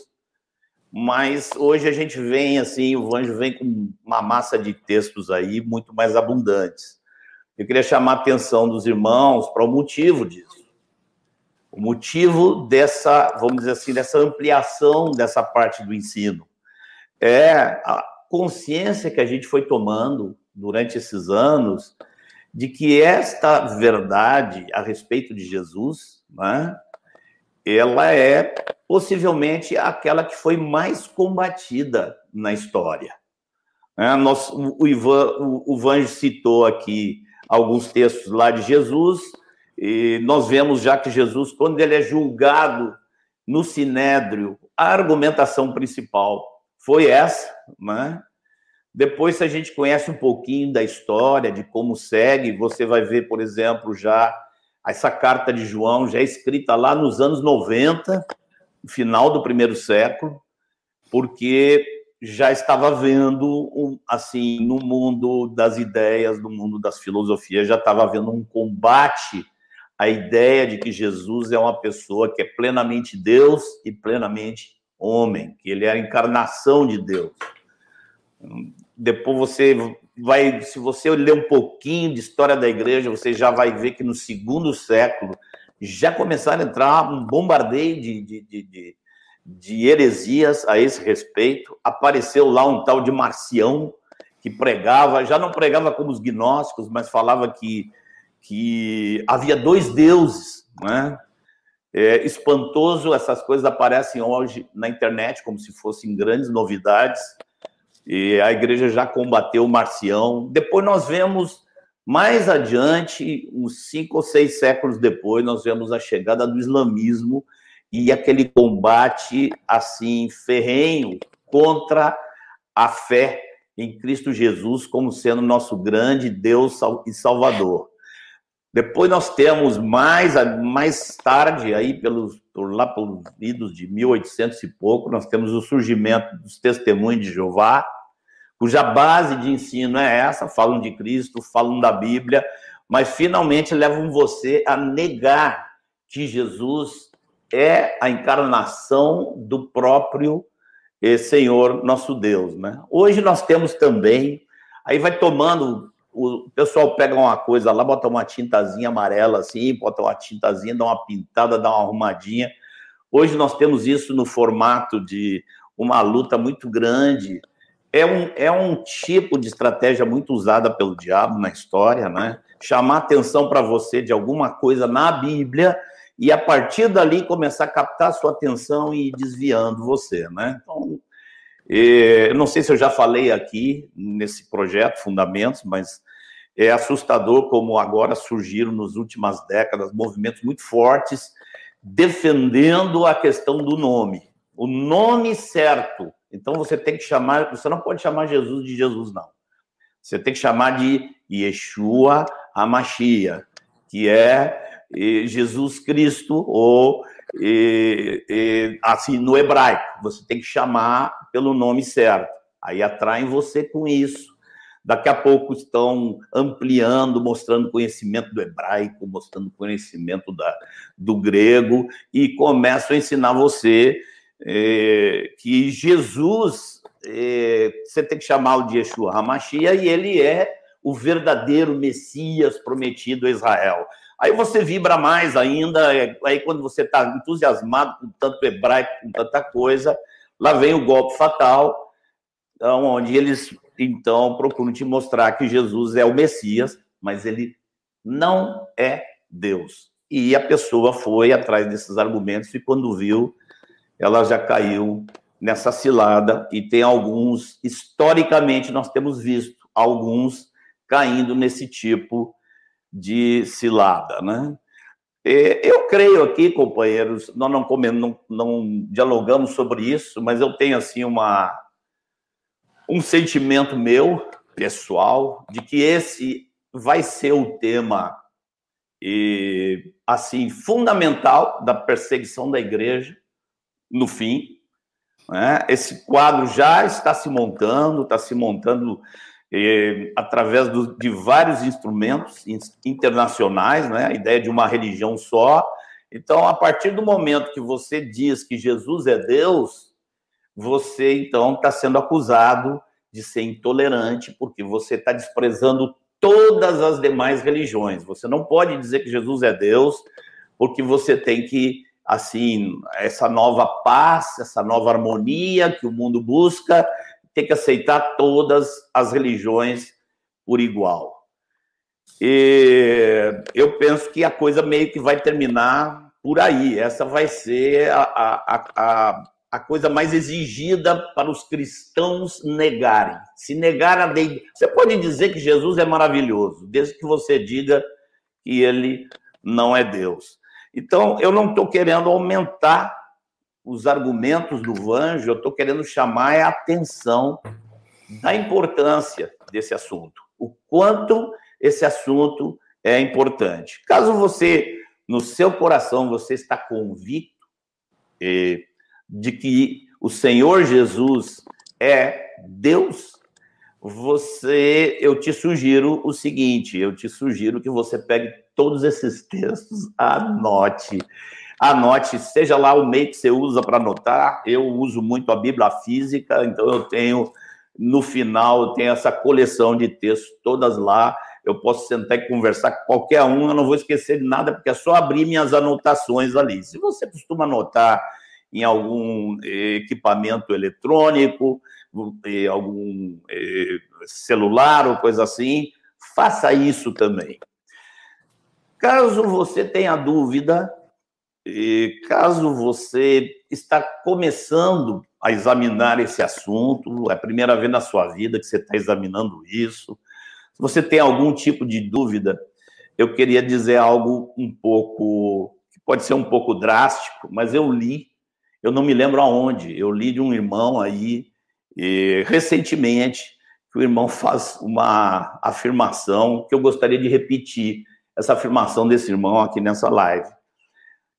Mas hoje a gente vem assim, o anjo vem com uma massa de textos aí muito mais abundantes. Eu queria chamar a atenção dos irmãos para o motivo disso. O motivo dessa, vamos dizer assim, dessa ampliação dessa parte do ensino é a consciência que a gente foi tomando durante esses anos de que esta verdade a respeito de Jesus, né, ela é possivelmente aquela que foi mais combatida na história. É, nós, o, Ivan, o, o Vange citou aqui alguns textos lá de Jesus, e nós vemos já que Jesus, quando ele é julgado no sinédrio, a argumentação principal foi essa, né? Depois, se a gente conhece um pouquinho da história, de como segue, você vai ver, por exemplo, já essa carta de João já escrita lá nos anos 90, final do primeiro século. porque já estava vendo, assim, no mundo das ideias, no mundo das filosofias, já estava havendo um combate à ideia de que Jesus é uma pessoa que é plenamente Deus e plenamente homem, que ele é a encarnação de Deus. Depois você vai, se você ler um pouquinho de história da igreja, você já vai ver que no segundo século já começaram a entrar um bombardeio de, de, de, de, de heresias a esse respeito. Apareceu lá um tal de Marcião, que pregava, já não pregava como os gnósticos, mas falava que, que havia dois deuses, né? É espantoso, essas coisas aparecem hoje na internet como se fossem grandes novidades. E a igreja já combateu o Marcião. Depois nós vemos mais adiante, uns cinco ou seis séculos depois, nós vemos a chegada do islamismo e aquele combate assim ferrenho contra a fé em Cristo Jesus como sendo nosso grande Deus e Salvador. Depois nós temos mais mais tarde aí pelos por lá pelos idos de 1800 e pouco, nós temos o surgimento dos testemunhos de Jeová, cuja base de ensino é essa, falam de Cristo, falam da Bíblia, mas finalmente levam você a negar que Jesus é a encarnação do próprio eh, Senhor nosso Deus, né? Hoje nós temos também, aí vai tomando, o pessoal pega uma coisa lá, bota uma tintazinha amarela assim, bota uma tintazinha, dá uma pintada, dá uma arrumadinha. Hoje nós temos isso no formato de uma luta muito grande é um, é um tipo de estratégia muito usada pelo diabo na história, né? Chamar atenção para você de alguma coisa na Bíblia e a partir dali começar a captar a sua atenção e ir desviando você, né? Então, eu não sei se eu já falei aqui nesse projeto Fundamentos, mas é assustador como agora surgiram nas últimas décadas movimentos muito fortes defendendo a questão do nome. O nome certo então você tem que chamar, você não pode chamar Jesus de Jesus, não. Você tem que chamar de Yeshua Amashia, que é Jesus Cristo, ou assim, no hebraico. Você tem que chamar pelo nome certo. Aí atraem você com isso. Daqui a pouco estão ampliando, mostrando conhecimento do hebraico, mostrando conhecimento da, do grego, e começam a ensinar você é, que Jesus, é, você tem que chamá-lo de Yeshua HaMashiach, e ele é o verdadeiro Messias prometido a Israel. Aí você vibra mais ainda, é, aí quando você está entusiasmado com tanto hebraico, com tanta coisa, lá vem o golpe fatal, então, onde eles então procuram te mostrar que Jesus é o Messias, mas ele não é Deus. E a pessoa foi atrás desses argumentos e quando viu, ela já caiu nessa cilada e tem alguns, historicamente, nós temos visto alguns caindo nesse tipo de cilada, né? Eu creio aqui, companheiros, nós não, não, não dialogamos sobre isso, mas eu tenho assim uma um sentimento meu pessoal de que esse vai ser o tema e assim fundamental da perseguição da igreja no fim. Né? Esse quadro já está se montando, está se montando através do, de vários instrumentos internacionais, né? a ideia de uma religião só. Então, a partir do momento que você diz que Jesus é Deus, você então está sendo acusado de ser intolerante, porque você está desprezando todas as demais religiões. Você não pode dizer que Jesus é Deus, porque você tem que assim, essa nova paz, essa nova harmonia que o mundo busca, tem que aceitar todas as religiões por igual. E eu penso que a coisa meio que vai terminar por aí. Essa vai ser a, a, a, a coisa mais exigida para os cristãos negarem. Se negar a deidade. Você pode dizer que Jesus é maravilhoso, desde que você diga que ele não é Deus. Então, eu não estou querendo aumentar os argumentos do Vanjo, eu estou querendo chamar a atenção da importância desse assunto, o quanto esse assunto é importante. Caso você, no seu coração, você está convicto eh, de que o Senhor Jesus é Deus, você, eu te sugiro o seguinte, eu te sugiro que você pegue todos esses textos, anote, anote, seja lá o meio que você usa para anotar, eu uso muito a Bíblia física, então eu tenho, no final, eu tenho essa coleção de textos todas lá, eu posso sentar e conversar com qualquer um, eu não vou esquecer de nada, porque é só abrir minhas anotações ali. Se você costuma anotar em algum equipamento eletrônico, algum celular ou coisa assim, faça isso também. Caso você tenha dúvida, caso você está começando a examinar esse assunto, é a primeira vez na sua vida que você está examinando isso, se você tem algum tipo de dúvida, eu queria dizer algo um pouco, que pode ser um pouco drástico, mas eu li, eu não me lembro aonde, eu li de um irmão aí, recentemente, que o irmão faz uma afirmação que eu gostaria de repetir, essa afirmação desse irmão aqui nessa live.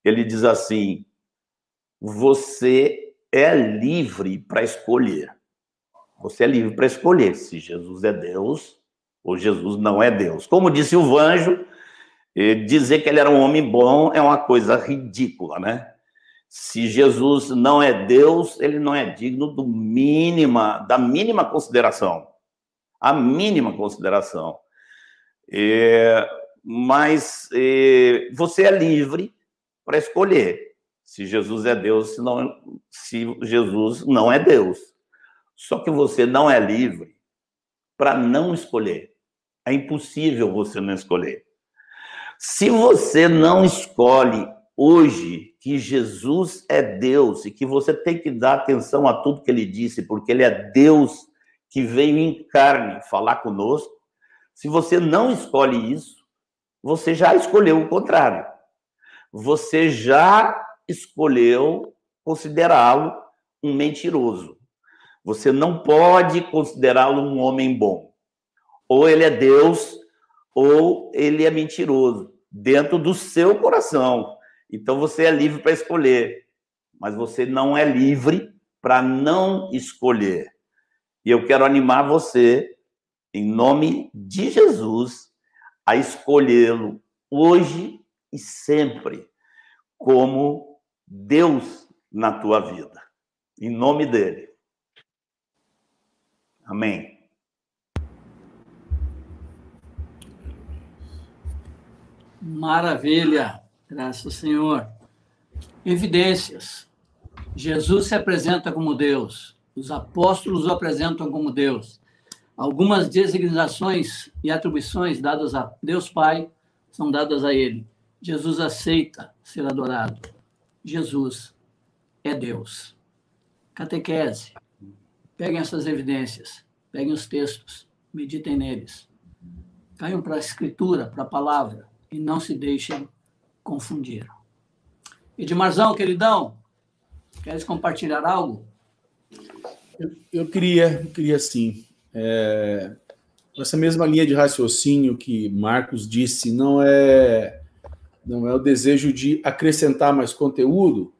Ele diz assim: Você é livre para escolher. Você é livre para escolher se Jesus é Deus ou Jesus não é Deus. Como disse o Vanjo, eh, dizer que ele era um homem bom é uma coisa ridícula, né? Se Jesus não é Deus, ele não é digno do mínima, da mínima consideração. A mínima consideração. É, mas é, você é livre para escolher se Jesus é Deus, se, não, se Jesus não é Deus. Só que você não é livre para não escolher. É impossível você não escolher. Se você não escolhe hoje que Jesus é Deus e que você tem que dar atenção a tudo que ele disse, porque ele é Deus que veio em carne falar conosco, se você não escolhe isso, você já escolheu o contrário. Você já escolheu considerá-lo um mentiroso. Você não pode considerá-lo um homem bom. Ou ele é Deus, ou ele é mentiroso, dentro do seu coração. Então você é livre para escolher, mas você não é livre para não escolher. E eu quero animar você, em nome de Jesus, a escolhê-lo hoje e sempre como Deus na tua vida. Em nome dele. Amém. Maravilha, graças ao Senhor. Evidências. Jesus se apresenta como Deus, os apóstolos o apresentam como Deus. Algumas designações e atribuições dadas a Deus Pai são dadas a ele. Jesus aceita ser adorado. Jesus é Deus. Catequese. Peguem essas evidências, peguem os textos, meditem neles. Caiam para a escritura, para a palavra e não se deixem confundir. Edmarzão, queridão, queres compartilhar algo? Eu, eu queria, eu queria sim. É, essa mesma linha de raciocínio que Marcos disse, não é, não é o desejo de acrescentar mais conteúdo,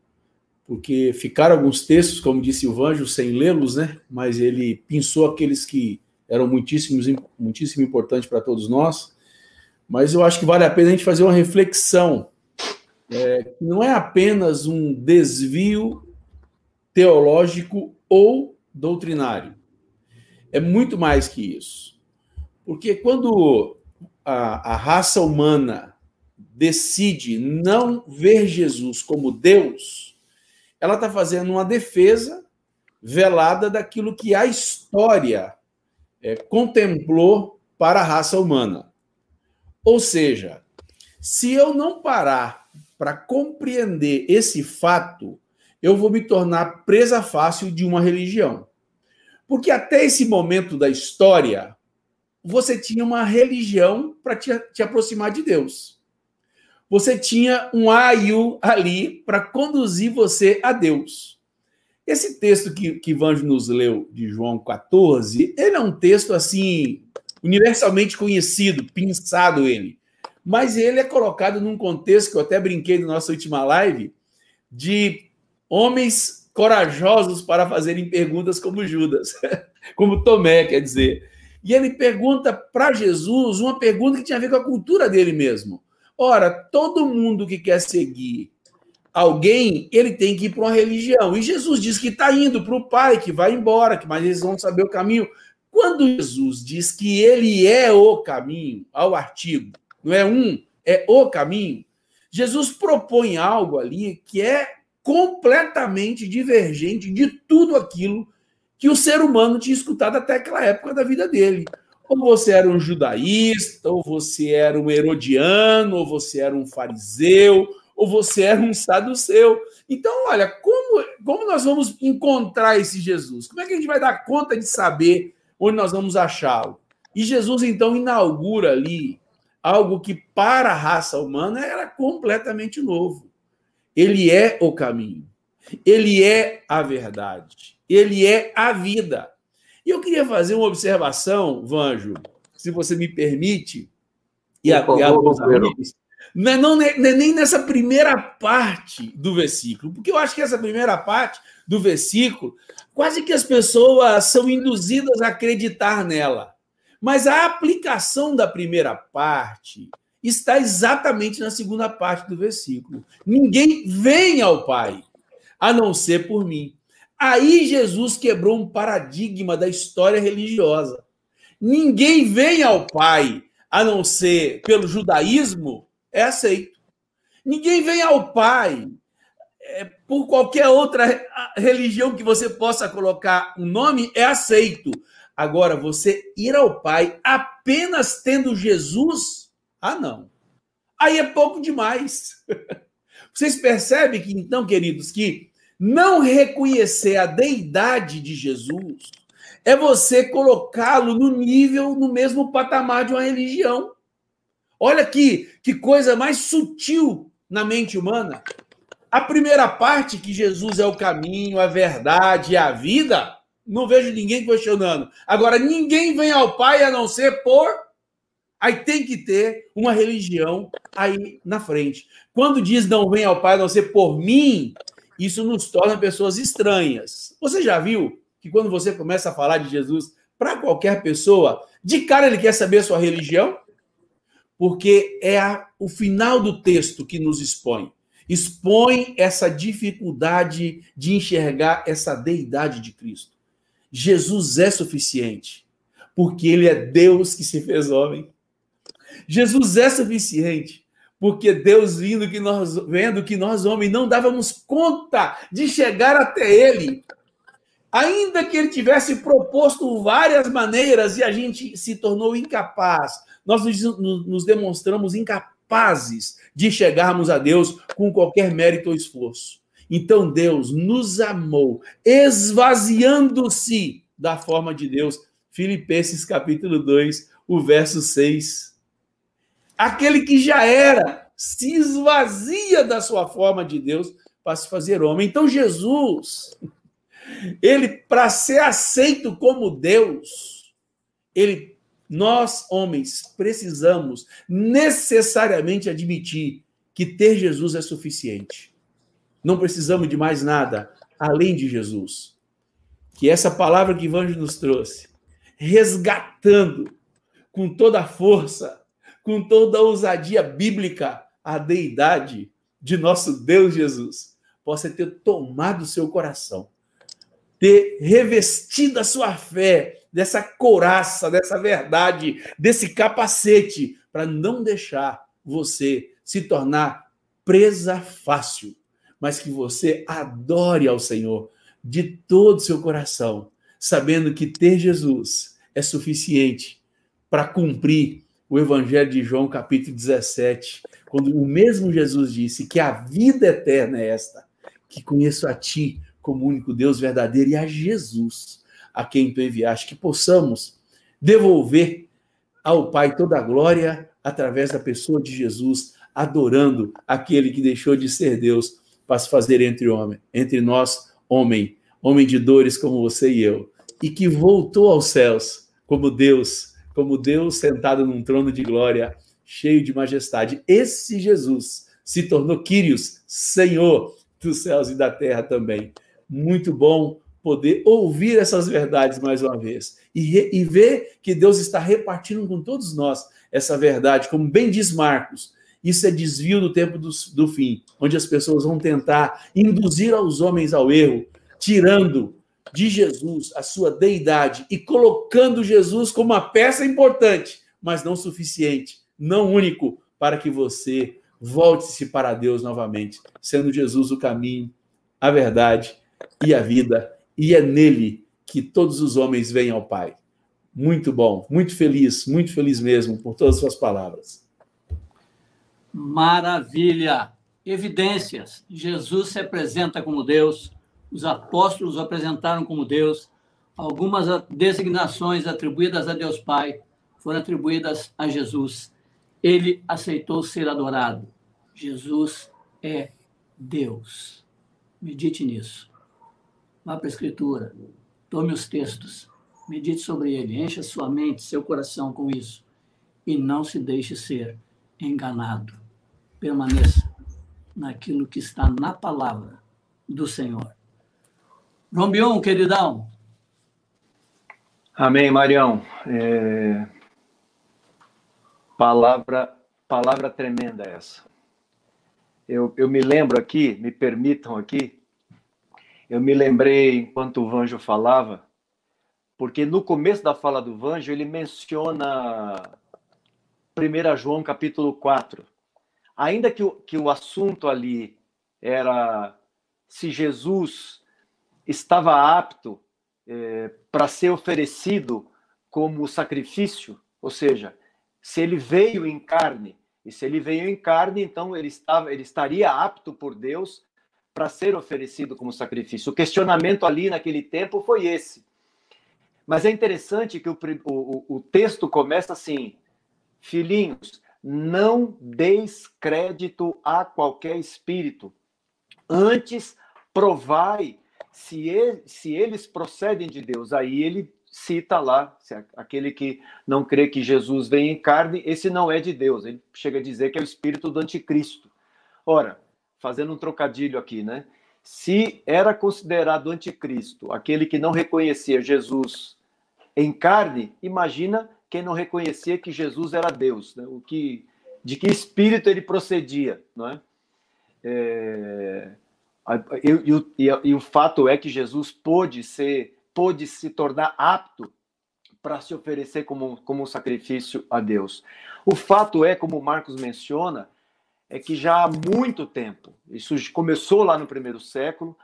porque ficaram alguns textos, como disse o Vanjo, sem lê-los, né? Mas ele pensou aqueles que eram muitíssimos, muitíssimo importantes para todos nós mas eu acho que vale a pena a gente fazer uma reflexão. É, não é apenas um desvio teológico ou doutrinário. É muito mais que isso. Porque quando a, a raça humana decide não ver Jesus como Deus, ela está fazendo uma defesa velada daquilo que a história é, contemplou para a raça humana. Ou seja, se eu não parar para compreender esse fato, eu vou me tornar presa fácil de uma religião. Porque até esse momento da história, você tinha uma religião para te, te, aproximar de Deus. Você tinha um ayu ali para conduzir você a Deus. Esse texto que, que nos leu de João 14, ele é um texto assim universalmente conhecido, pensado ele. Mas ele é colocado num contexto que eu até brinquei na nossa última live, de homens corajosos para fazerem perguntas como Judas, como Tomé, quer dizer. E ele pergunta para Jesus uma pergunta que tinha a ver com a cultura dele mesmo. Ora, todo mundo que quer seguir alguém, ele tem que ir para uma religião. E Jesus diz que está indo para o Pai, que vai embora, que mas eles vão saber o caminho. Quando Jesus diz que ele é o caminho, ao artigo, não é um, é o caminho, Jesus propõe algo ali que é completamente divergente de tudo aquilo que o ser humano tinha escutado até aquela época da vida dele. Ou você era um judaísta, ou você era um herodiano, ou você era um fariseu, ou você era um saduceu. Então, olha, como, como nós vamos encontrar esse Jesus? Como é que a gente vai dar conta de saber onde nós vamos achá-lo? E Jesus, então, inaugura ali algo que para a raça humana era completamente novo. Ele é o caminho, ele é a verdade, ele é a vida. E eu queria fazer uma observação, Vanjo, se você me permite, e a, e a amigos, não não, não é nem nessa primeira parte do versículo, porque eu acho que essa primeira parte do versículo, quase que as pessoas são induzidas a acreditar nela. Mas a aplicação da primeira parte está exatamente na segunda parte do versículo. Ninguém vem ao Pai a não ser por mim. Aí Jesus quebrou um paradigma da história religiosa. Ninguém vem ao Pai a não ser pelo judaísmo, é aceito. Ninguém vem ao Pai é, por qualquer outra religião que você possa colocar um nome, é aceito. Agora, você ir ao Pai apenas tendo Jesus, ah, não. Aí é pouco demais. Vocês percebem que, então, queridos, que não reconhecer a deidade de Jesus é você colocá-lo no nível, no mesmo patamar de uma religião. Olha aqui, que coisa mais sutil na mente humana. A primeira parte, que Jesus é o caminho, a verdade e a vida, não vejo ninguém questionando. Agora, ninguém vem ao Pai a não ser por. Aí tem que ter uma religião aí na frente. Quando diz não vem ao Pai a não ser por mim, isso nos torna pessoas estranhas. Você já viu que quando você começa a falar de Jesus para qualquer pessoa, de cara ele quer saber a sua religião? Porque é a, o final do texto que nos expõe. Expõe essa dificuldade de enxergar essa deidade de Cristo. Jesus é suficiente, porque ele é Deus que se fez homem. Jesus é suficiente, porque Deus vindo que nós vendo que nós homens não dávamos conta de chegar até ele. Ainda que ele tivesse proposto várias maneiras e a gente se tornou incapaz, nós nos, demonstramos incapazes de chegarmos a Deus com qualquer mérito ou esforço. Então Deus nos amou, esvaziando-se da forma de Deus. Filipenses capítulo 2, o verso 6. Aquele que já era se esvazia da sua forma de Deus para se fazer homem. Então Jesus, ele para ser aceito como Deus, ele nós homens precisamos necessariamente admitir que ter Jesus é suficiente. Não precisamos de mais nada além de Jesus. Que essa palavra que Ivanjo nos trouxe, resgatando com toda a força, com toda a ousadia bíblica, a deidade de nosso Deus Jesus, possa ter tomado seu coração, ter revestido a sua fé dessa couraça, dessa verdade, desse capacete, para não deixar você se tornar presa fácil mas que você adore ao Senhor de todo o seu coração, sabendo que ter Jesus é suficiente para cumprir o Evangelho de João, capítulo 17, quando o mesmo Jesus disse que a vida eterna é esta, que conheço a Ti como único Deus verdadeiro e a Jesus, a quem Tu enviaste, que possamos devolver ao Pai toda a glória através da pessoa de Jesus, adorando aquele que deixou de ser Deus para se fazer entre homem, entre nós, homem, homem de dores como você e eu, e que voltou aos céus como Deus, como Deus sentado num trono de glória, cheio de majestade. Esse Jesus se tornou Quírios, Senhor dos céus e da terra também, muito bom poder ouvir essas verdades mais uma vez e, e ver que Deus está repartindo com todos nós essa verdade, como bem diz Marcos. Isso é desvio do tempo do, do fim, onde as pessoas vão tentar induzir aos homens ao erro, tirando de Jesus a sua deidade e colocando Jesus como uma peça importante, mas não suficiente, não único, para que você volte-se para Deus novamente, sendo Jesus o caminho, a verdade e a vida, e é nele que todos os homens vêm ao Pai. Muito bom, muito feliz, muito feliz mesmo por todas as suas palavras. Maravilha! Evidências. Jesus se apresenta como Deus, os apóstolos apresentaram como Deus, algumas designações atribuídas a Deus Pai foram atribuídas a Jesus. Ele aceitou ser adorado. Jesus é Deus. Medite nisso. Vá para a Escritura, tome os textos, medite sobre ele, encha sua mente, seu coração com isso e não se deixe ser enganado. Permaneça naquilo que está na palavra do Senhor. Rombion, queridão. Amém, Marião. É... Palavra, palavra tremenda essa. Eu, eu me lembro aqui, me permitam aqui, eu me lembrei enquanto o Vanjo falava, porque no começo da fala do Vanjo ele menciona 1 João capítulo 4. Ainda que o, que o assunto ali era se Jesus estava apto é, para ser oferecido como sacrifício, ou seja, se ele veio em carne, e se ele veio em carne, então ele, estava, ele estaria apto por Deus para ser oferecido como sacrifício. O questionamento ali naquele tempo foi esse. Mas é interessante que o, o, o texto começa assim: Filhinhos, não deis crédito a qualquer espírito, antes provai se, ele, se eles procedem de Deus. Aí ele cita lá, aquele que não crê que Jesus vem em carne, esse não é de Deus. Ele chega a dizer que é o espírito do anticristo. Ora, fazendo um trocadilho aqui, né? Se era considerado anticristo aquele que não reconhecia Jesus em carne, imagina quem não reconhecia que Jesus era Deus, né? O que, de que espírito ele procedia, não é? é e, e, e, o fato é que Jesus pôde ser pôde se tornar apto para se oferecer como, como sacrifício a Deus. O fato é, como Marcos menciona, é que já há muito tempo, isso começou lá no primeiro século,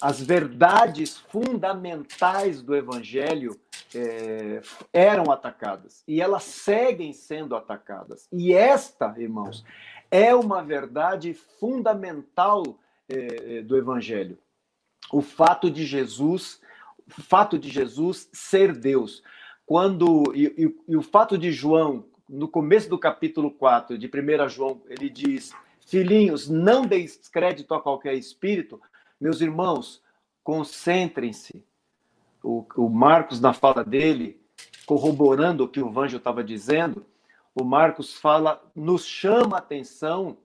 as verdades fundamentais do Evangelho é, eram atacadas e elas seguem sendo atacadas. E esta, irmãos, é uma verdade fundamental é, do Evangelho. O fato de Jesus fato de Jesus ser Deus. Quando e, e, e, o fato de João, no começo do capítulo 4 de 1 João, ele diz: Filhinhos, não deis crédito a qualquer espírito. Meus irmãos, concentrem-se. O, o Marcos, na fala dele, corroborando o que o Vanjo estava dizendo, o Marcos fala, nos chama a atenção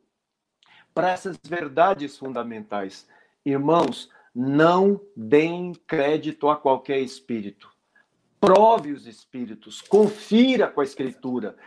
para essas verdades fundamentais. Irmãos, não deem crédito a qualquer espírito. Prove os espíritos, confira com a escritura.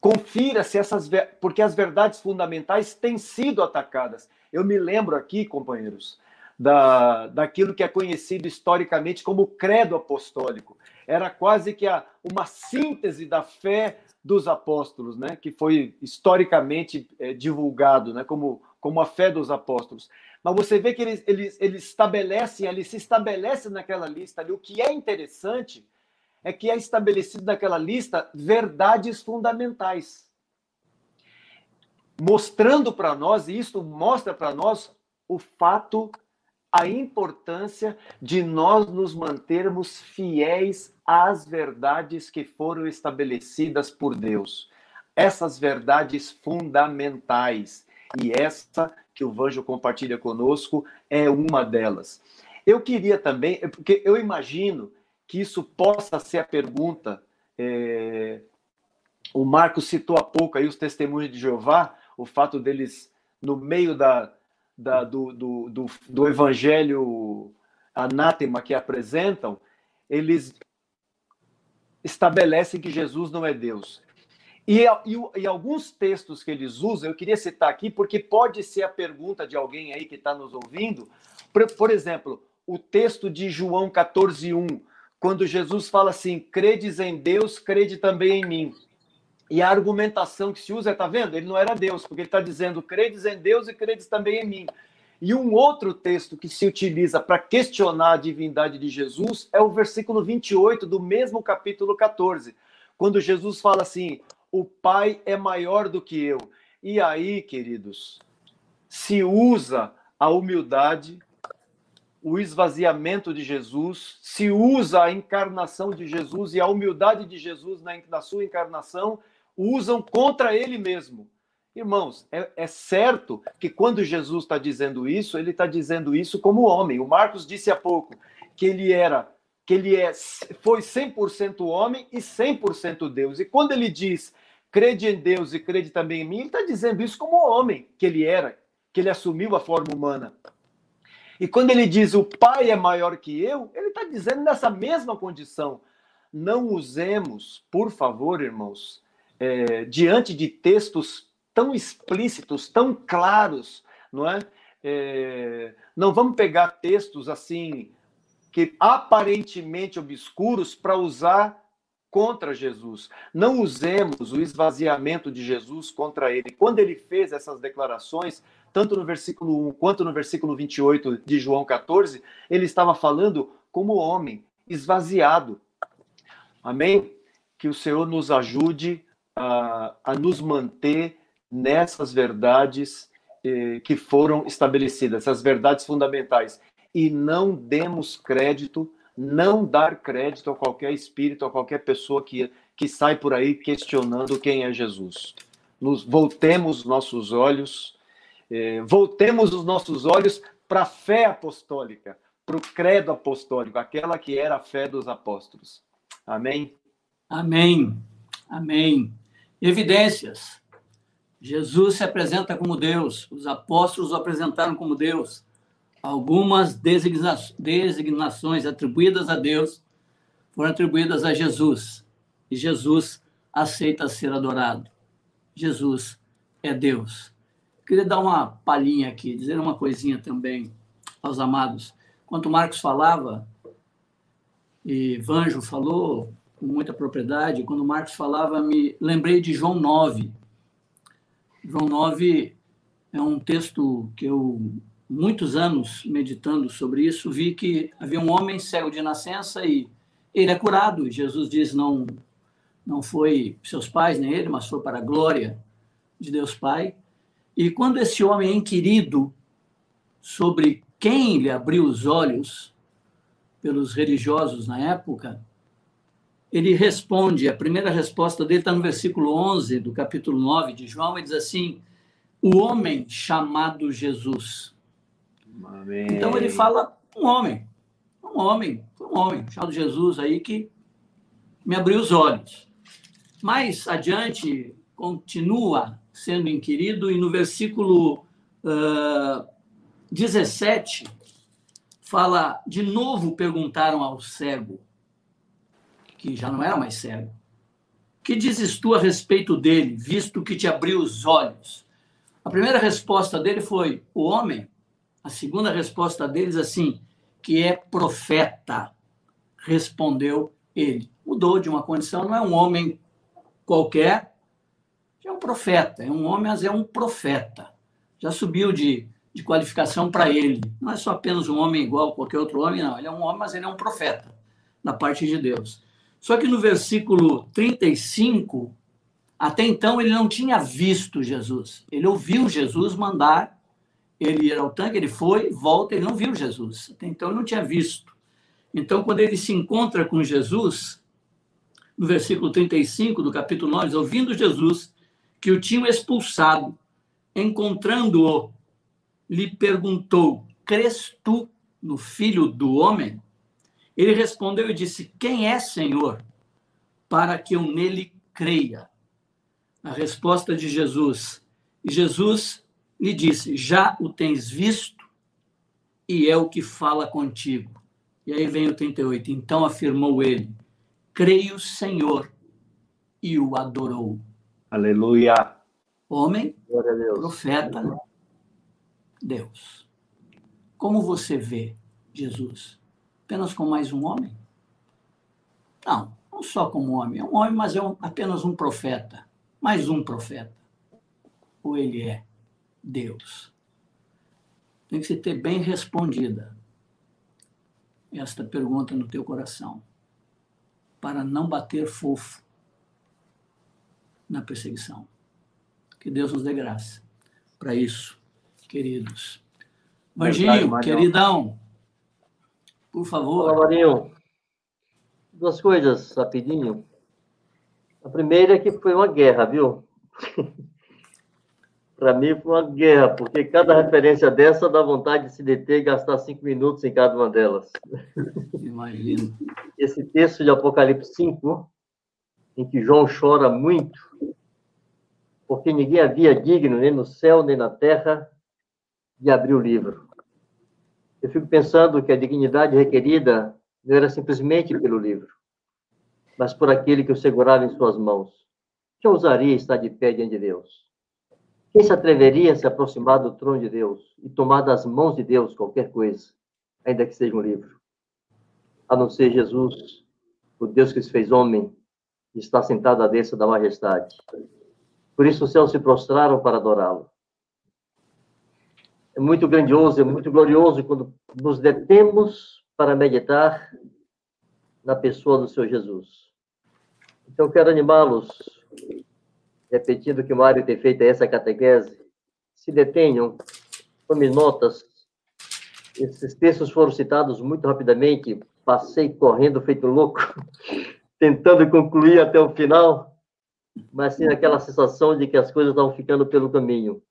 Confira se essas porque as verdades fundamentais têm sido atacadas. Eu me lembro aqui, companheiros, da, daquilo que é conhecido historicamente como credo apostólico. Era quase que a, uma síntese da fé dos apóstolos, né? que foi historicamente é, divulgado né? como, como a fé dos apóstolos. Mas você vê que eles, eles, eles estabelecem ali, se estabelece naquela lista ali. O que é interessante é que é estabelecido naquela lista verdades fundamentais. Mostrando para nós, e isso mostra para nós o fato, a importância de nós nos mantermos fiéis às verdades que foram estabelecidas por Deus. Essas verdades fundamentais. E essa que o Vanjo compartilha conosco é uma delas. Eu queria também, porque eu imagino que isso possa ser a pergunta. É, o Marcos citou há pouco aí os testemunhos de Jeová, o fato deles, no meio da, da, do, do, do, do evangelho anátema que apresentam, eles estabelecem que Jesus não é Deus. E, e, e, alguns textos que eles usam, eu queria citar aqui, porque pode ser a pergunta de alguém aí que está nos ouvindo. Por, por, exemplo, o texto de João 14,1, quando Jesus fala assim: credes em Deus, crede também em mim. E a argumentação que se usa, está vendo? Ele não era Deus, porque ele está dizendo: credes em Deus e credes também em mim. E um outro texto que se utiliza para questionar a divindade de Jesus é o versículo 28 do mesmo capítulo 14, quando Jesus fala assim: O Pai é maior do que eu. E aí, queridos, se usa a humildade, o esvaziamento de Jesus, se usa a encarnação de Jesus e a humildade de Jesus na, na sua encarnação, usam contra ele mesmo. Irmãos, é, é certo que quando Jesus está dizendo isso, ele está dizendo isso como homem. O Marcos disse há pouco que ele era, que ele é, foi 100% homem e 100% Deus. E quando ele diz crede em Deus e crede também em mim, ele está dizendo isso como homem que ele era, que ele assumiu a forma humana. E quando ele diz o Pai é maior que eu, ele está dizendo nessa mesma condição. Não usemos, por favor, irmãos, é, diante de textos tão explícitos, tão claros, não é? é não vamos pegar textos assim que aparentemente obscuros para usar contra Jesus. Não usemos o esvaziamento de Jesus contra ele. Quando ele fez essas declarações, tanto no versículo 1 quanto no versículo 28 de João 14, ele estava falando como homem, esvaziado. Amém? Que o Senhor nos ajude a, a nos manter nessas verdades eh, que foram estabelecidas, essas verdades fundamentais. E não demos crédito, não dar crédito a qualquer espírito, a qualquer pessoa que, que sai por aí questionando quem é Jesus. Nos voltemos nossos olhos, eh, voltemos os nossos olhos para a fé apostólica, para o credo apostólico, aquela que era a fé dos apóstolos. Amém? Amém. Amém. Evidências. Jesus se apresenta como Deus, os apóstolos o apresentaram como Deus. Algumas designações atribuídas a Deus foram atribuídas a Jesus. E Jesus aceita ser adorado. Jesus é Deus. Queria dar uma palhinha aqui, dizer uma coisinha também aos amados. Enquanto Marcos falava, e Vanjo falou com muita propriedade, quando Marcos falava, me lembrei de João 9, João 9 é um texto que eu, muitos anos meditando sobre isso, vi que havia um homem cego de nascença e ele é curado. Jesus diz: não, não foi seus pais nem ele, mas foi para a glória de Deus Pai. E quando esse homem é inquirido sobre quem lhe abriu os olhos pelos religiosos na época, ele responde, a primeira resposta dele está no versículo 11 do capítulo 9 de João, ele diz assim: o homem chamado Jesus. Amém. Então ele fala um homem, um homem, um homem chamado Jesus aí que me abriu os olhos. Mais adiante, continua sendo inquirido, e no versículo uh, 17, fala: de novo perguntaram ao cego que já não era mais cego. Que dizes tu a respeito dele, visto que te abriu os olhos? A primeira resposta dele foi o homem. A segunda resposta deles assim, que é profeta. Respondeu ele. Mudou de uma condição, não é um homem qualquer, é um profeta. É um homem, mas é um profeta. Já subiu de, de qualificação para ele. Não é só apenas um homem igual a qualquer outro homem, não. Ele é um homem, mas ele é um profeta da parte de Deus. Só que no versículo 35, até então ele não tinha visto Jesus. Ele ouviu Jesus mandar ele ir ao tanque, ele foi, volta, ele não viu Jesus. Até então ele não tinha visto. Então, quando ele se encontra com Jesus, no versículo 35 do capítulo 9, ouvindo Jesus que o tinham expulsado, encontrando-o, lhe perguntou: Crês tu no filho do homem? Ele respondeu e disse: Quem é Senhor, para que eu nele creia? A resposta de Jesus. E Jesus lhe disse: Já o tens visto e é o que fala contigo. E aí vem o 38. Então afirmou ele: Creio, Senhor, e o adorou. Aleluia. Homem, profeta, Deus. Como você vê Jesus? Apenas como mais um homem? Não, não só como homem. É um homem, mas é um, apenas um profeta. Mais um profeta. Ou ele é Deus? Tem que se ter bem respondida esta pergunta no teu coração, para não bater fofo na perseguição. Que Deus nos dê graça para isso, queridos. Vanginho, queridão, por favor. Olá, Marinho. Duas coisas, rapidinho. A primeira é que foi uma guerra, viu? Para mim foi uma guerra, porque cada referência dessa dá vontade de se deter e gastar cinco minutos em cada uma delas. Imagino. Esse texto de Apocalipse 5, em que João chora muito, porque ninguém havia digno, nem no céu, nem na terra, de abrir o livro. Eu fico pensando que a dignidade requerida não era simplesmente pelo livro, mas por aquele que o segurava em suas mãos. Quem ousaria estar de pé diante de Deus? Quem se atreveria a se aproximar do trono de Deus e tomar das mãos de Deus qualquer coisa, ainda que seja um livro? A não ser Jesus, o Deus que se fez homem, e está sentado à destra da majestade. Por isso os céus se prostraram para adorá-lo. É muito grandioso, é muito glorioso quando nos detemos para meditar na pessoa do Senhor Jesus. Então, quero animá-los repetindo que o Mário tem feito essa catequese, se detenham, tome notas. Esses textos foram citados muito rapidamente, passei correndo feito louco, tentando concluir até o final, mas tinha aquela sensação de que as coisas estavam ficando pelo caminho.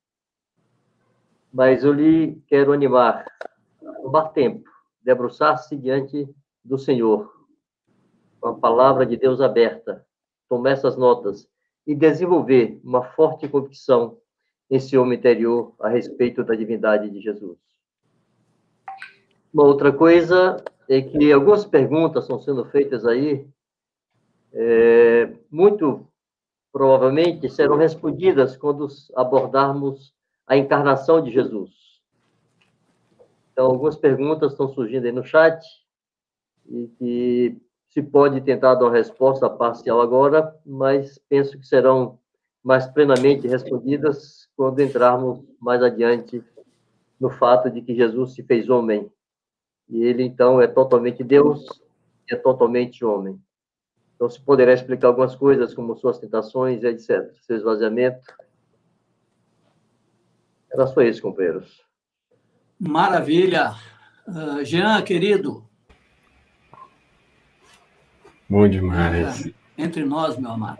Mas eu lhe quero animar, tomar tempo, debruçar-se diante do Senhor, com a palavra de Deus aberta, tomar essas notas e desenvolver uma forte convicção nesse homem interior a respeito da divindade de Jesus. Uma outra coisa é que algumas perguntas estão sendo feitas aí, é, muito provavelmente serão respondidas quando abordarmos a encarnação de Jesus. Então, algumas perguntas estão surgindo aí no chat e que se pode tentar dar uma resposta parcial agora, mas penso que serão mais plenamente respondidas quando entrarmos mais adiante no fato de que Jesus se fez homem. E ele, então, é totalmente Deus e é totalmente homem. Então, se poderá explicar algumas coisas, como suas tentações, etc., seu esvaziamento. Era só isso, companheiros. Maravilha. Uh, Jean, querido, Bom demais. Entre nós, meu amado.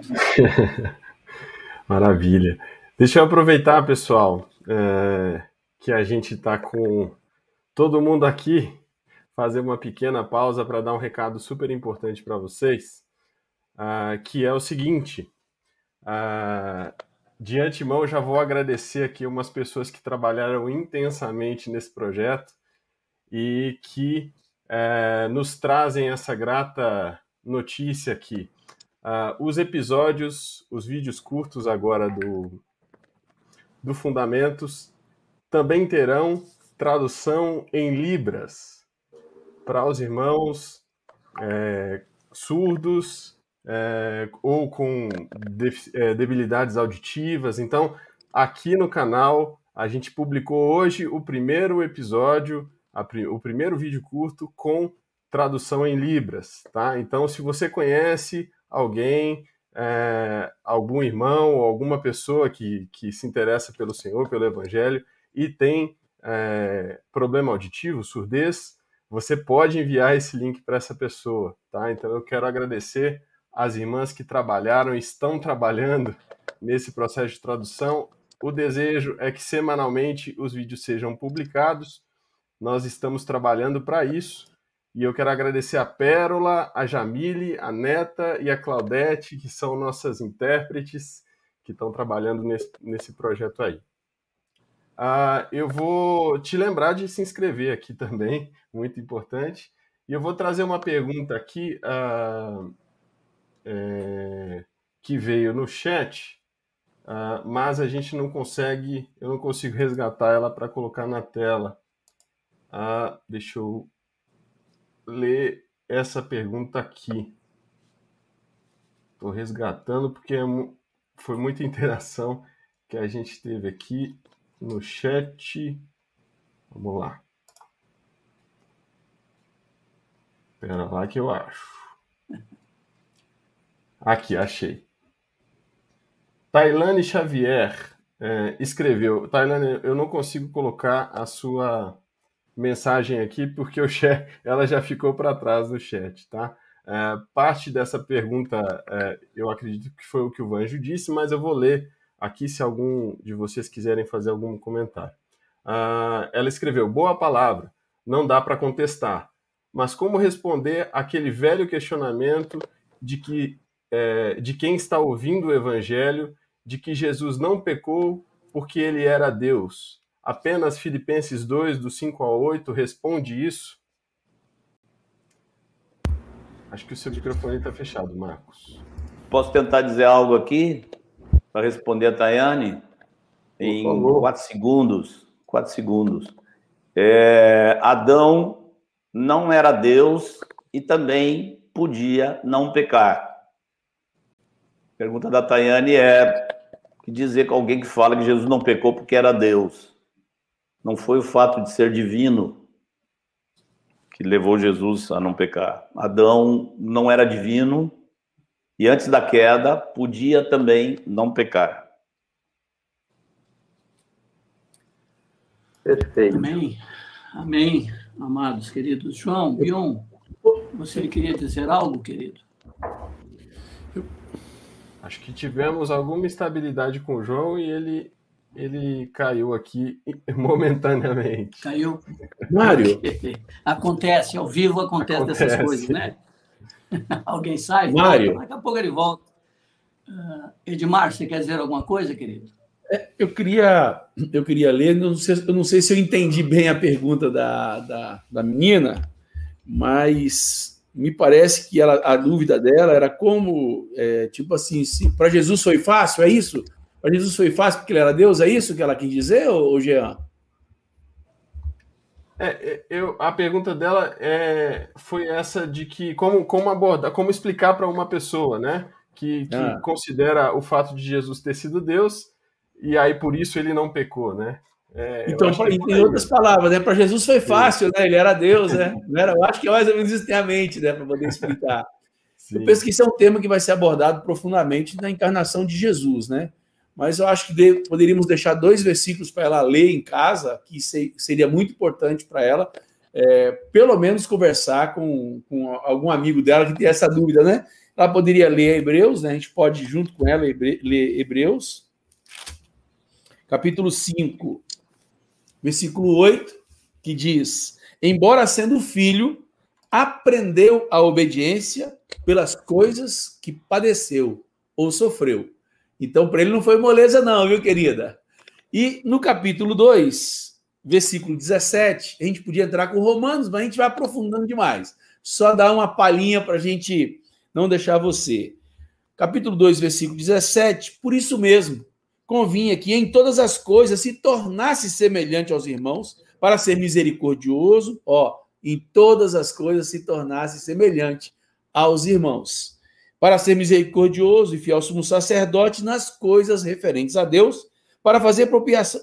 Maravilha. Deixa eu aproveitar, pessoal, é, que a gente está com todo mundo aqui, fazer uma pequena pausa para dar um recado super importante para vocês, uh, que é o seguinte. Uh, de antemão, já vou agradecer aqui umas pessoas que trabalharam intensamente nesse projeto e que uh, nos trazem essa grata notícia aqui. Uh, os episódios, os vídeos curtos agora do, do Fundamentos também terão tradução em Libras para os irmãos é, surdos é, ou com é, debilidades auditivas. Então, aqui no canal, a gente publicou hoje o primeiro episódio, o primeiro vídeo curto com tradução em Libras, tá? Então, se você conhece alguém, é, algum irmão ou alguma pessoa que, que se interessa pelo Senhor, pelo Evangelho e tem é, problema auditivo, surdez, você pode enviar esse link para essa pessoa, tá? Então, eu quero agradecer às irmãs que trabalharam e estão trabalhando nesse processo de tradução. O desejo é que semanalmente os vídeos sejam publicados. Nós estamos trabalhando para isso e eu quero agradecer a Pérola, a Jamile, a Neta e a Claudete, que são nossas intérpretes, que estão trabalhando nesse, nesse projeto aí. Ah, eu vou te lembrar de se inscrever aqui também, muito importante. E eu vou trazer uma pergunta aqui ah, é, que veio no chat, ah, mas a gente não consegue, eu não consigo resgatar ela para colocar na tela. Ah, deixa eu ler essa pergunta aqui. Estou resgatando porque é foi muita interação que a gente teve aqui no chat. Vamos lá. Espera lá que eu acho. Aqui, achei. Tailane Xavier é, escreveu. Tailane, eu não consigo colocar a sua mensagem aqui porque o chat, ela já ficou para trás do chat, tá? É, parte dessa pergunta é, eu acredito que foi o que o Vanjo disse, mas eu vou ler aqui se algum de vocês quiserem fazer algum comentário. Ah, ela escreveu: Boa palavra, não dá para contestar, mas como responder aquele velho questionamento de que é, de quem está ouvindo o evangelho de que Jesus não pecou porque ele era Deus? Apenas Filipenses 2, do 5 ao 8, responde isso? Acho que o seu microfone está fechado, Marcos. Posso tentar dizer algo aqui para responder a Tayane? Em quatro segundos. Quatro segundos. É, Adão não era Deus e também podia não pecar. A pergunta da Tayane é que dizer com alguém que fala que Jesus não pecou porque era Deus. Não foi o fato de ser divino que levou Jesus a não pecar. Adão não era divino e antes da queda podia também não pecar. Perfeito. Amém. Amém, amados queridos. João, Bion, você queria dizer algo, querido? Acho que tivemos alguma estabilidade com o João e ele ele caiu aqui momentaneamente. Caiu. Mário. Acontece, ao vivo acontece, acontece. essas coisas, né? Alguém sai, Mário. Volta, daqui a pouco ele volta. Uh, Edmar, você quer dizer alguma coisa, querido? É, eu queria, eu queria ler, não sei, eu não sei se eu entendi bem a pergunta da, da, da menina, mas me parece que ela, a dúvida dela era como, é, tipo assim, se para Jesus foi fácil, é isso? Para Jesus foi fácil porque ele era Deus? É isso que ela quis dizer, ou, Jean? É, é, eu, a pergunta dela é, foi essa de que como, como abordar, como explicar para uma pessoa, né, que, que ah. considera o fato de Jesus ter sido Deus e aí por isso ele não pecou, né? É, então, pra, em aí, outras palavras, né, para Jesus foi fácil, né? Ele era Deus, né? Era, eu acho que é mais ou menos isso tem a mente, né, para poder explicar. Sim. Eu penso que isso é um tema que vai ser abordado profundamente na encarnação de Jesus, né? mas eu acho que de, poderíamos deixar dois versículos para ela ler em casa, que se, seria muito importante para ela, é, pelo menos conversar com, com, algum amigo dela que tem essa dúvida, né? Ela poderia ler Hebreus, né? A gente pode, junto com ela, ler Hebreus, capítulo 5, versículo 8, que diz: Embora sendo filho, aprendeu a obediência pelas coisas que padeceu ou sofreu então, para ele não foi moleza, não, viu, querida? E no capítulo 2, versículo 17, a gente podia entrar com Romanos, mas a gente vai aprofundando demais. Só dar uma palhinha para a gente não deixar você. Capítulo 2, versículo 17, por isso mesmo, convinha que em todas as coisas se tornasse semelhante aos irmãos, para ser misericordioso, ó, em todas as coisas se tornasse semelhante aos irmãos para ser misericordioso e fiel sumo sacerdote nas coisas referentes a Deus, para fazer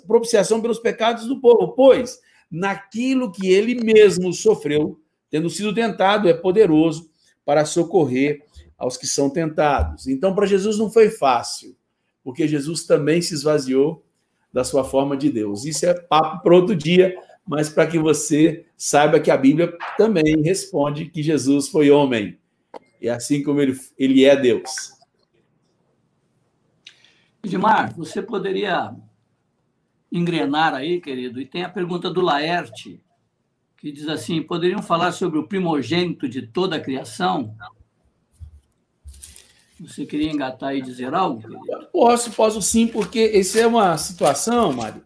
propiciação pelos pecados do povo, pois naquilo que ele mesmo sofreu, tendo sido tentado, é poderoso para socorrer aos que são tentados. Então, para Jesus não foi fácil, porque Jesus também se esvaziou da sua forma de Deus. Isso é papo para outro dia, mas para que você saiba que a Bíblia também responde que Jesus foi homem é assim como ele, ele é Deus. Edmar, você poderia engrenar aí, querido? E tem a pergunta do Laerte, que diz assim: poderiam falar sobre o primogênito de toda a criação? Você queria engatar e dizer algo? Querido? Posso, posso sim, porque essa é uma situação, Mário,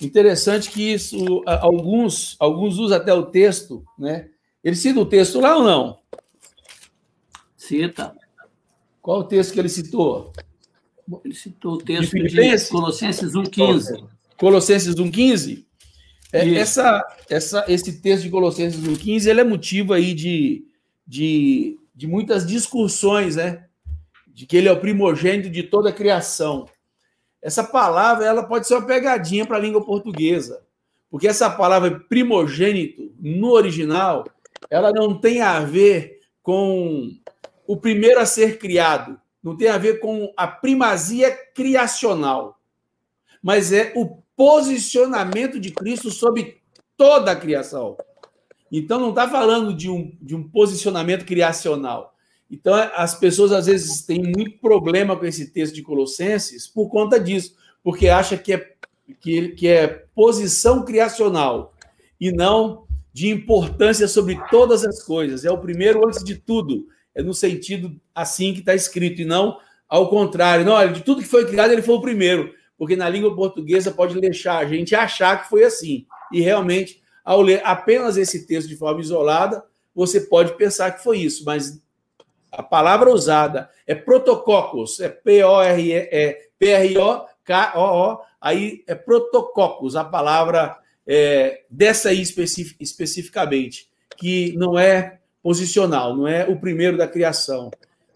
Interessante que isso, alguns, alguns usam até o texto, né? Ele cita o texto lá ou não? Cita. Qual o texto que ele citou? Ele citou o texto de, de Colossenses 1,15. Colossenses 1,15? É, essa, essa, esse texto de Colossenses 1,15 ele é motivo aí de, de, de muitas discussões, né? De que ele é o primogênito de toda a criação. Essa palavra ela pode ser uma pegadinha para a língua portuguesa, porque essa palavra primogênito, no original, ela não tem a ver com o primeiro a ser criado, não tem a ver com a primazia criacional, mas é o posicionamento de Cristo sobre toda a criação. Então, não está falando de um, de um posicionamento criacional. Então, as pessoas às vezes têm muito problema com esse texto de Colossenses por conta disso, porque acha que é, que, que é posição criacional e não de importância sobre todas as coisas. É o primeiro antes de tudo. É no sentido assim que está escrito, e não ao contrário. Não, olha, de tudo que foi criado, ele foi o primeiro porque na língua portuguesa pode deixar a gente achar que foi assim. E realmente, ao ler apenas esse texto de forma isolada, você pode pensar que foi isso, mas a palavra usada é protococos, é P-R-O-K-O-O, aí é protococos, a palavra é, dessa aí especific, especificamente, que não é posicional, não é o primeiro da criação,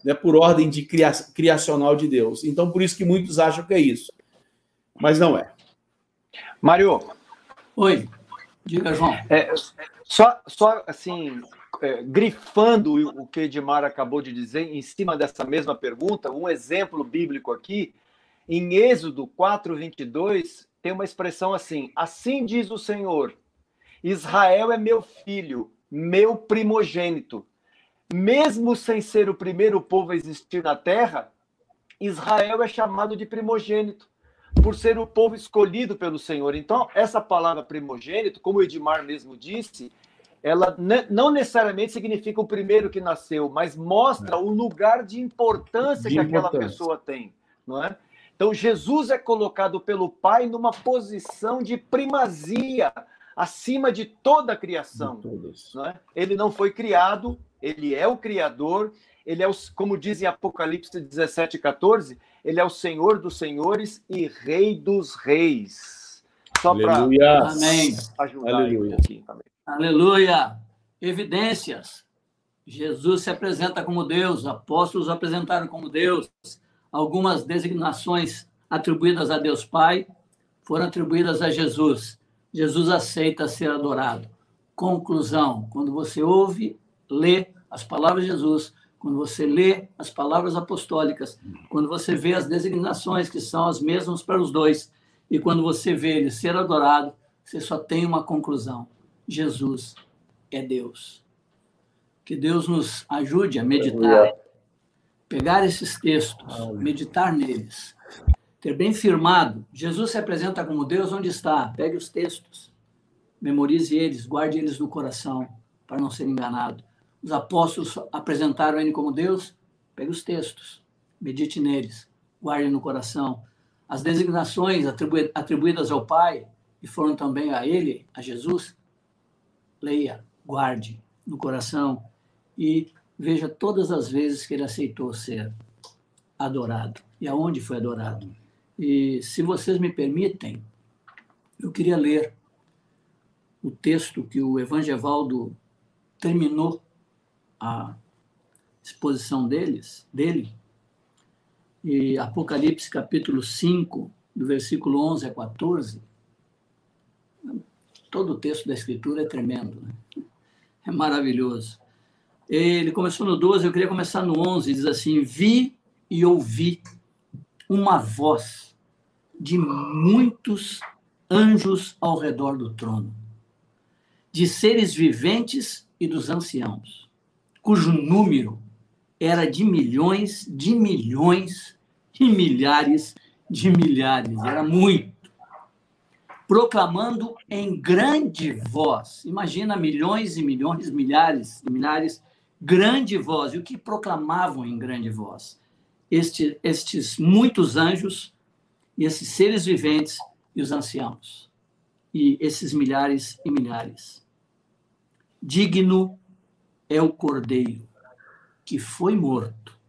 é por ordem de cria, criacional de Deus. Então, por isso que muitos acham que é isso mas não é. Mário. Oi. Diga, João. É, só, só assim, é, grifando o que Edmar acabou de dizer, em cima dessa mesma pergunta, um exemplo bíblico aqui, em Êxodo 4, 22, tem uma expressão assim: Assim diz o Senhor, Israel é meu filho, meu primogênito. Mesmo sem ser o primeiro povo a existir na terra, Israel é chamado de primogênito por ser o povo escolhido pelo Senhor. Então, essa palavra primogênito, como o Edmar mesmo disse, ela não necessariamente significa o primeiro que nasceu, mas mostra o lugar de importância de que importância. aquela pessoa tem, não é? Então, Jesus é colocado pelo Pai numa posição de primazia acima de toda a criação. Não é? Ele não foi criado, ele é o Criador, ele é, o, como diz em Apocalipse 17, 14, ele é o Senhor dos senhores e Rei dos reis. Só para ajudar Aleluia. um pouquinho também. Aleluia! Evidências. Jesus se apresenta como Deus, apóstolos apresentaram como Deus. Algumas designações atribuídas a Deus Pai foram atribuídas a Jesus. Jesus aceita ser adorado. Conclusão: quando você ouve, lê as palavras de Jesus, quando você lê as palavras apostólicas, quando você vê as designações que são as mesmas para os dois, e quando você vê ele ser adorado, você só tem uma conclusão: Jesus é Deus. Que Deus nos ajude a meditar, pegar esses textos, meditar neles, ter bem firmado. Jesus se apresenta como Deus onde está? Pegue os textos, memorize eles, guarde eles no coração, para não ser enganado os apóstolos apresentaram ele como Deus, pegue os textos, medite neles, guarde no coração. As designações atribuídas ao Pai e foram também a ele, a Jesus, leia, guarde no coração e veja todas as vezes que ele aceitou ser adorado e aonde foi adorado. E se vocês me permitem, eu queria ler o texto que o Evangelvaldo terminou a exposição deles, dele. E Apocalipse capítulo 5, do versículo 11 a 14, todo o texto da Escritura é tremendo, né? é maravilhoso. Ele começou no 12, eu queria começar no 11, diz assim: Vi e ouvi uma voz de muitos anjos ao redor do trono, de seres viventes e dos anciãos cujo número era de milhões, de milhões e milhares de milhares, era muito. Proclamando em grande voz, imagina milhões e milhões, milhares e milhares, grande voz. E o que proclamavam em grande voz? Este, estes muitos anjos, e esses seres viventes e os anciãos. e esses milhares e milhares. Digno é o cordeiro que foi morto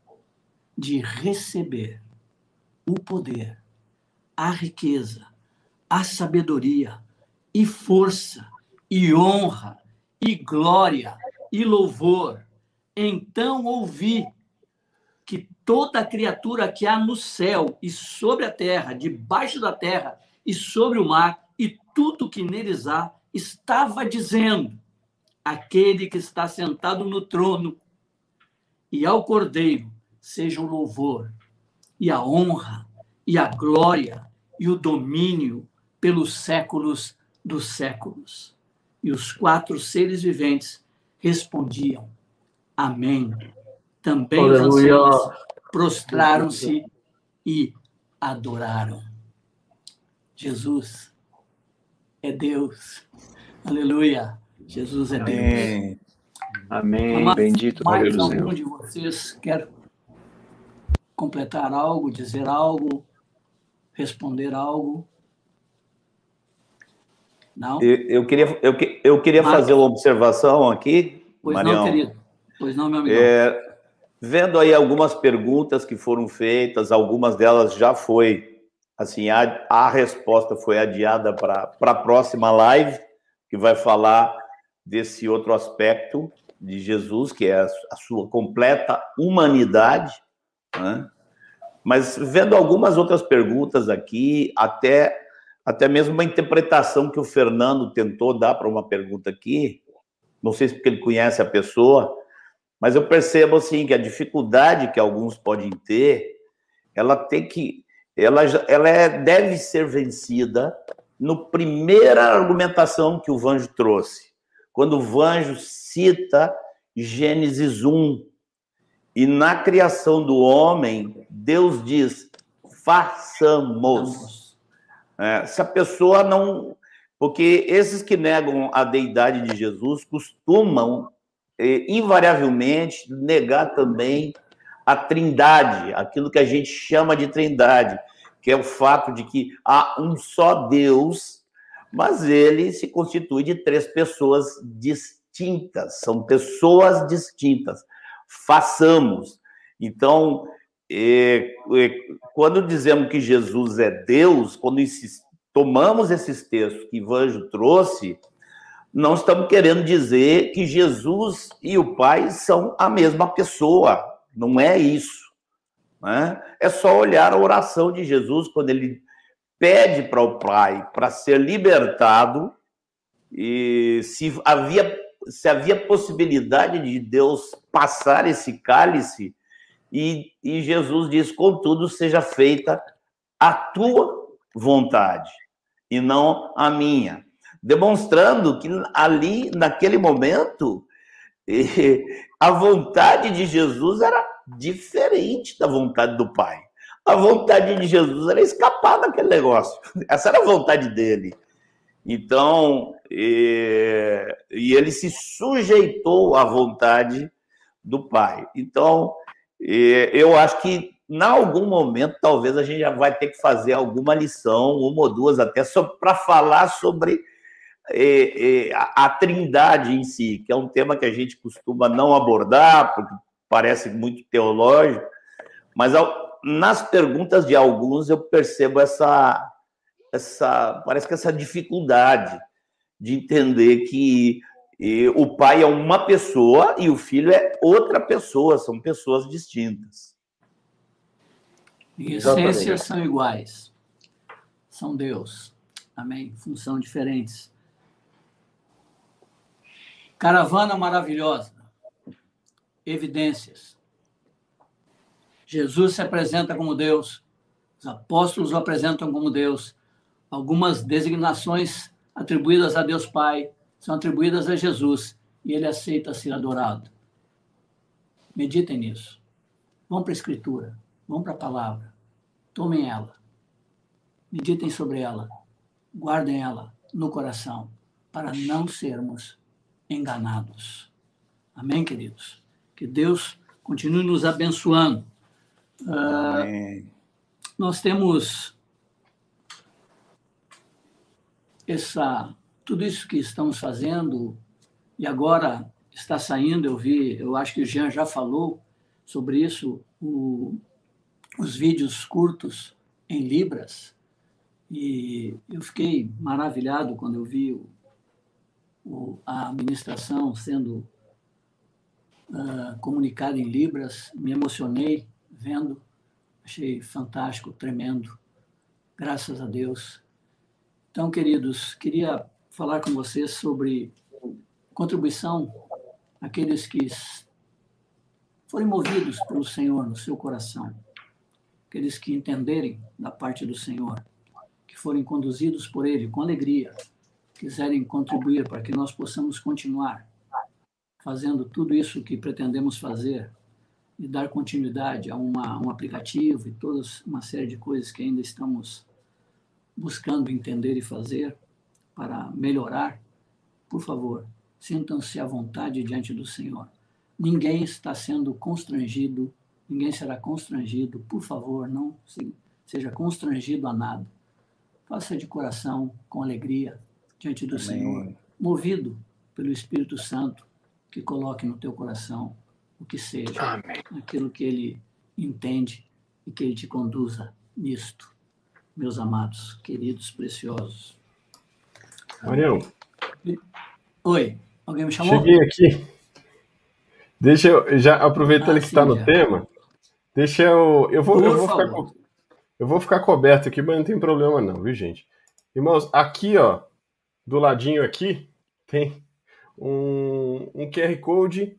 de receber o poder, a riqueza, a sabedoria e força e honra e glória e louvor. Então ouvi que toda criatura que há no céu e sobre a terra, debaixo da terra e sobre o mar e tudo que neles há, estava dizendo: aquele que está sentado no trono e ao Cordeiro seja o louvor e a honra e a glória e o domínio pelos séculos dos séculos. E os quatro seres viventes respondiam: Amém. Também Aleluia. os anciãos prostraram-se e adoraram. Jesus é Deus. Aleluia. Jesus é Deus. Amém. Amém. Bendito mais algum de vocês quer completar algo, dizer algo, responder algo? Não? Eu, eu queria, eu, eu queria fazer uma observação aqui, pois Marião. não, querido. Pois não, meu amigo. É, vendo aí algumas perguntas que foram feitas, algumas delas já foi, assim, a, a resposta foi adiada para a próxima live, que vai falar desse outro aspecto de Jesus, que é a, a sua completa humanidade, né? Mas vendo algumas outras perguntas aqui, até até mesmo uma interpretação que o Fernando tentou dar para uma pergunta aqui, não sei se porque ele conhece a pessoa, mas eu percebo assim que a dificuldade que alguns podem ter, ela tem que ela ela é, deve ser vencida no primeira argumentação que o Vanjo trouxe. Quando o Vanjo cita Gênesis 1, e na criação do homem, Deus diz: façamos. É, se a pessoa não. Porque esses que negam a deidade de Jesus costumam, eh, invariavelmente, negar também a trindade, aquilo que a gente chama de trindade, que é o fato de que há um só Deus, mas ele se constitui de três pessoas distintas, são pessoas distintas façamos. Então, é, é, quando dizemos que Jesus é Deus, quando tomamos esses textos que Ivanjo trouxe, não estamos querendo dizer que Jesus e o Pai são a mesma pessoa. Não é isso. Né? É só olhar a oração de Jesus quando ele pede para o Pai para ser libertado e se havia se havia possibilidade de Deus passar esse cálice, e, e Jesus diz: contudo, seja feita a tua vontade e não a minha. Demonstrando que ali, naquele momento, a vontade de Jesus era diferente da vontade do Pai. A vontade de Jesus era escapar daquele negócio. Essa era a vontade dele. Então, e, e ele se sujeitou à vontade do pai. Então, eu acho que, em algum momento, talvez a gente já vai ter que fazer alguma lição, uma ou duas até, para falar sobre a, a trindade em si, que é um tema que a gente costuma não abordar, porque parece muito teológico, mas nas perguntas de alguns eu percebo essa, essa parece que essa dificuldade de entender que e, o pai é uma pessoa e o filho é outra pessoa, são pessoas distintas. Em essência são iguais. São Deus. Amém. Função diferentes. Caravana maravilhosa. Evidências. Jesus se apresenta como Deus. Os apóstolos o apresentam como Deus. Algumas designações atribuídas a Deus Pai são atribuídas a Jesus e ele aceita ser adorado. Meditem nisso. Vão para a Escritura, vão para a palavra, tomem ela, meditem sobre ela, guardem ela no coração, para não sermos enganados. Amém, queridos? Que Deus continue nos abençoando. Uh, nós temos essa, tudo isso que estamos fazendo e agora está saindo, eu vi, eu acho que o Jean já falou sobre isso, o, os vídeos curtos em Libras, e eu fiquei maravilhado quando eu vi o, o, a administração sendo uh, comunicada em Libras, me emocionei vendo, achei fantástico, tremendo, graças a Deus. Então, queridos, queria falar com vocês sobre contribuição aqueles que forem movidos pelo Senhor no seu coração, aqueles que entenderem da parte do Senhor, que forem conduzidos por Ele com alegria, quiserem contribuir para que nós possamos continuar fazendo tudo isso que pretendemos fazer e dar continuidade a uma, um aplicativo e toda uma série de coisas que ainda estamos buscando entender e fazer para melhorar, por favor, sintam-se à vontade diante do Senhor. Ninguém está sendo constrangido, ninguém será constrangido, por favor, não seja constrangido a nada. Faça de coração, com alegria, diante do Amém. Senhor, movido pelo Espírito Santo, que coloque no teu coração o que seja, Amém. aquilo que ele entende e que ele te conduza nisto, meus amados, queridos, preciosos. Marião. Oi. Alguém me chamou? Cheguei aqui. Deixa eu, já aproveitando ah, que está no tema, deixa eu. Eu vou, eu vou, ficar, eu vou ficar coberto aqui, mas não tem problema, não, viu, gente? Irmãos, aqui, ó, do ladinho aqui, tem um, um QR Code.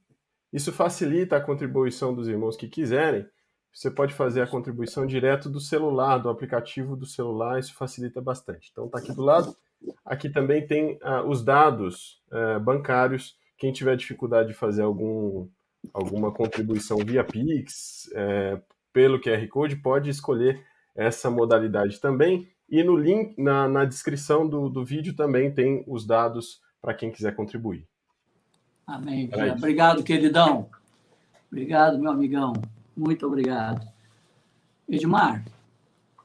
Isso facilita a contribuição dos irmãos que quiserem. Você pode fazer a contribuição direto do celular, do aplicativo do celular, isso facilita bastante. Então, tá aqui do lado. Aqui também tem uh, os dados uh, bancários. Quem tiver dificuldade de fazer algum, alguma contribuição via Pix, uh, pelo QR Code, pode escolher essa modalidade também. E no link, na, na descrição do, do vídeo também tem os dados para quem quiser contribuir. Amém. Obrigado, queridão. Obrigado, meu amigão. Muito obrigado. Edmar,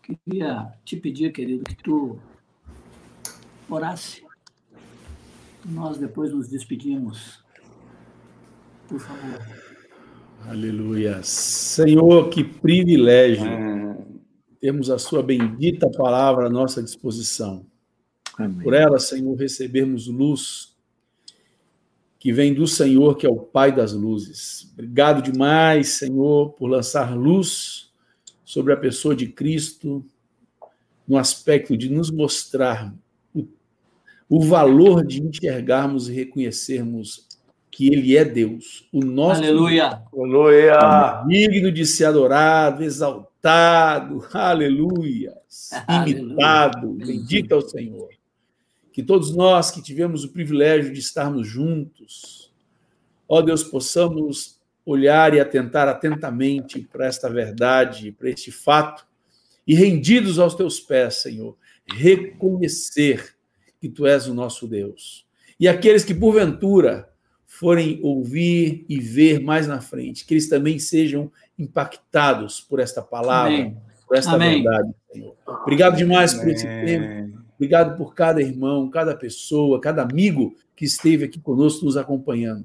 queria te pedir, querido, que tu orasse. Nós depois nos despedimos. Por favor. Aleluia. Senhor, que privilégio temos a Sua bendita palavra à nossa disposição. Amém. Por ela, Senhor, recebermos luz que vem do Senhor, que é o Pai das luzes. Obrigado demais, Senhor, por lançar luz sobre a pessoa de Cristo, no aspecto de nos mostrar o valor de enxergarmos e reconhecermos que Ele é Deus, o nosso Aleluia. Aleluia. digno de ser adorado, exaltado, aleluia, imitado, bendito é o Senhor. Que todos nós que tivemos o privilégio de estarmos juntos, ó Deus, possamos olhar e atentar atentamente para esta verdade, para este fato, e rendidos aos teus pés, Senhor, reconhecer que tu és o nosso Deus. E aqueles que, porventura, forem ouvir e ver mais na frente, que eles também sejam impactados por esta palavra, Amém. por esta Amém. verdade, Senhor. Obrigado demais Amém. por esse tempo. Obrigado por cada irmão, cada pessoa, cada amigo que esteve aqui conosco nos acompanhando.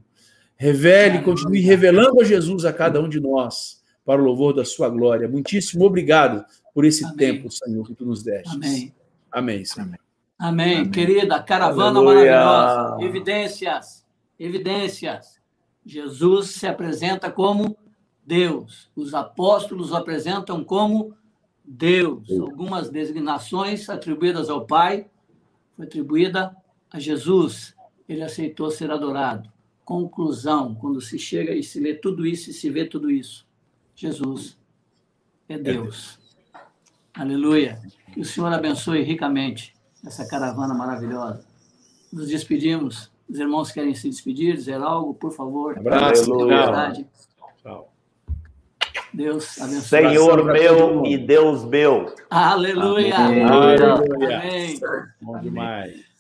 Revele, continue revelando a Jesus a cada um de nós, para o louvor da sua glória. Muitíssimo obrigado por esse tempo, Senhor, que tu nos deste. Amém. Amém, Senhor. Amém. Amém. Querida, caravana Aleluia. maravilhosa. Evidências, evidências. Jesus se apresenta como Deus. Os apóstolos o apresentam como Deus. Algumas designações atribuídas ao Pai foi atribuída a Jesus. Ele aceitou ser adorado. Conclusão, quando se chega e se lê tudo isso e se vê tudo isso, Jesus é Deus. É Deus. Aleluia. Que o Senhor abençoe ricamente essa caravana maravilhosa. Nos despedimos. Os irmãos querem se despedir, dizer algo, por favor. Abraço, Tchau. Deus abençoe. Senhor meu e Deus meu. Aleluia. Aleluia. Amém. Bom demais.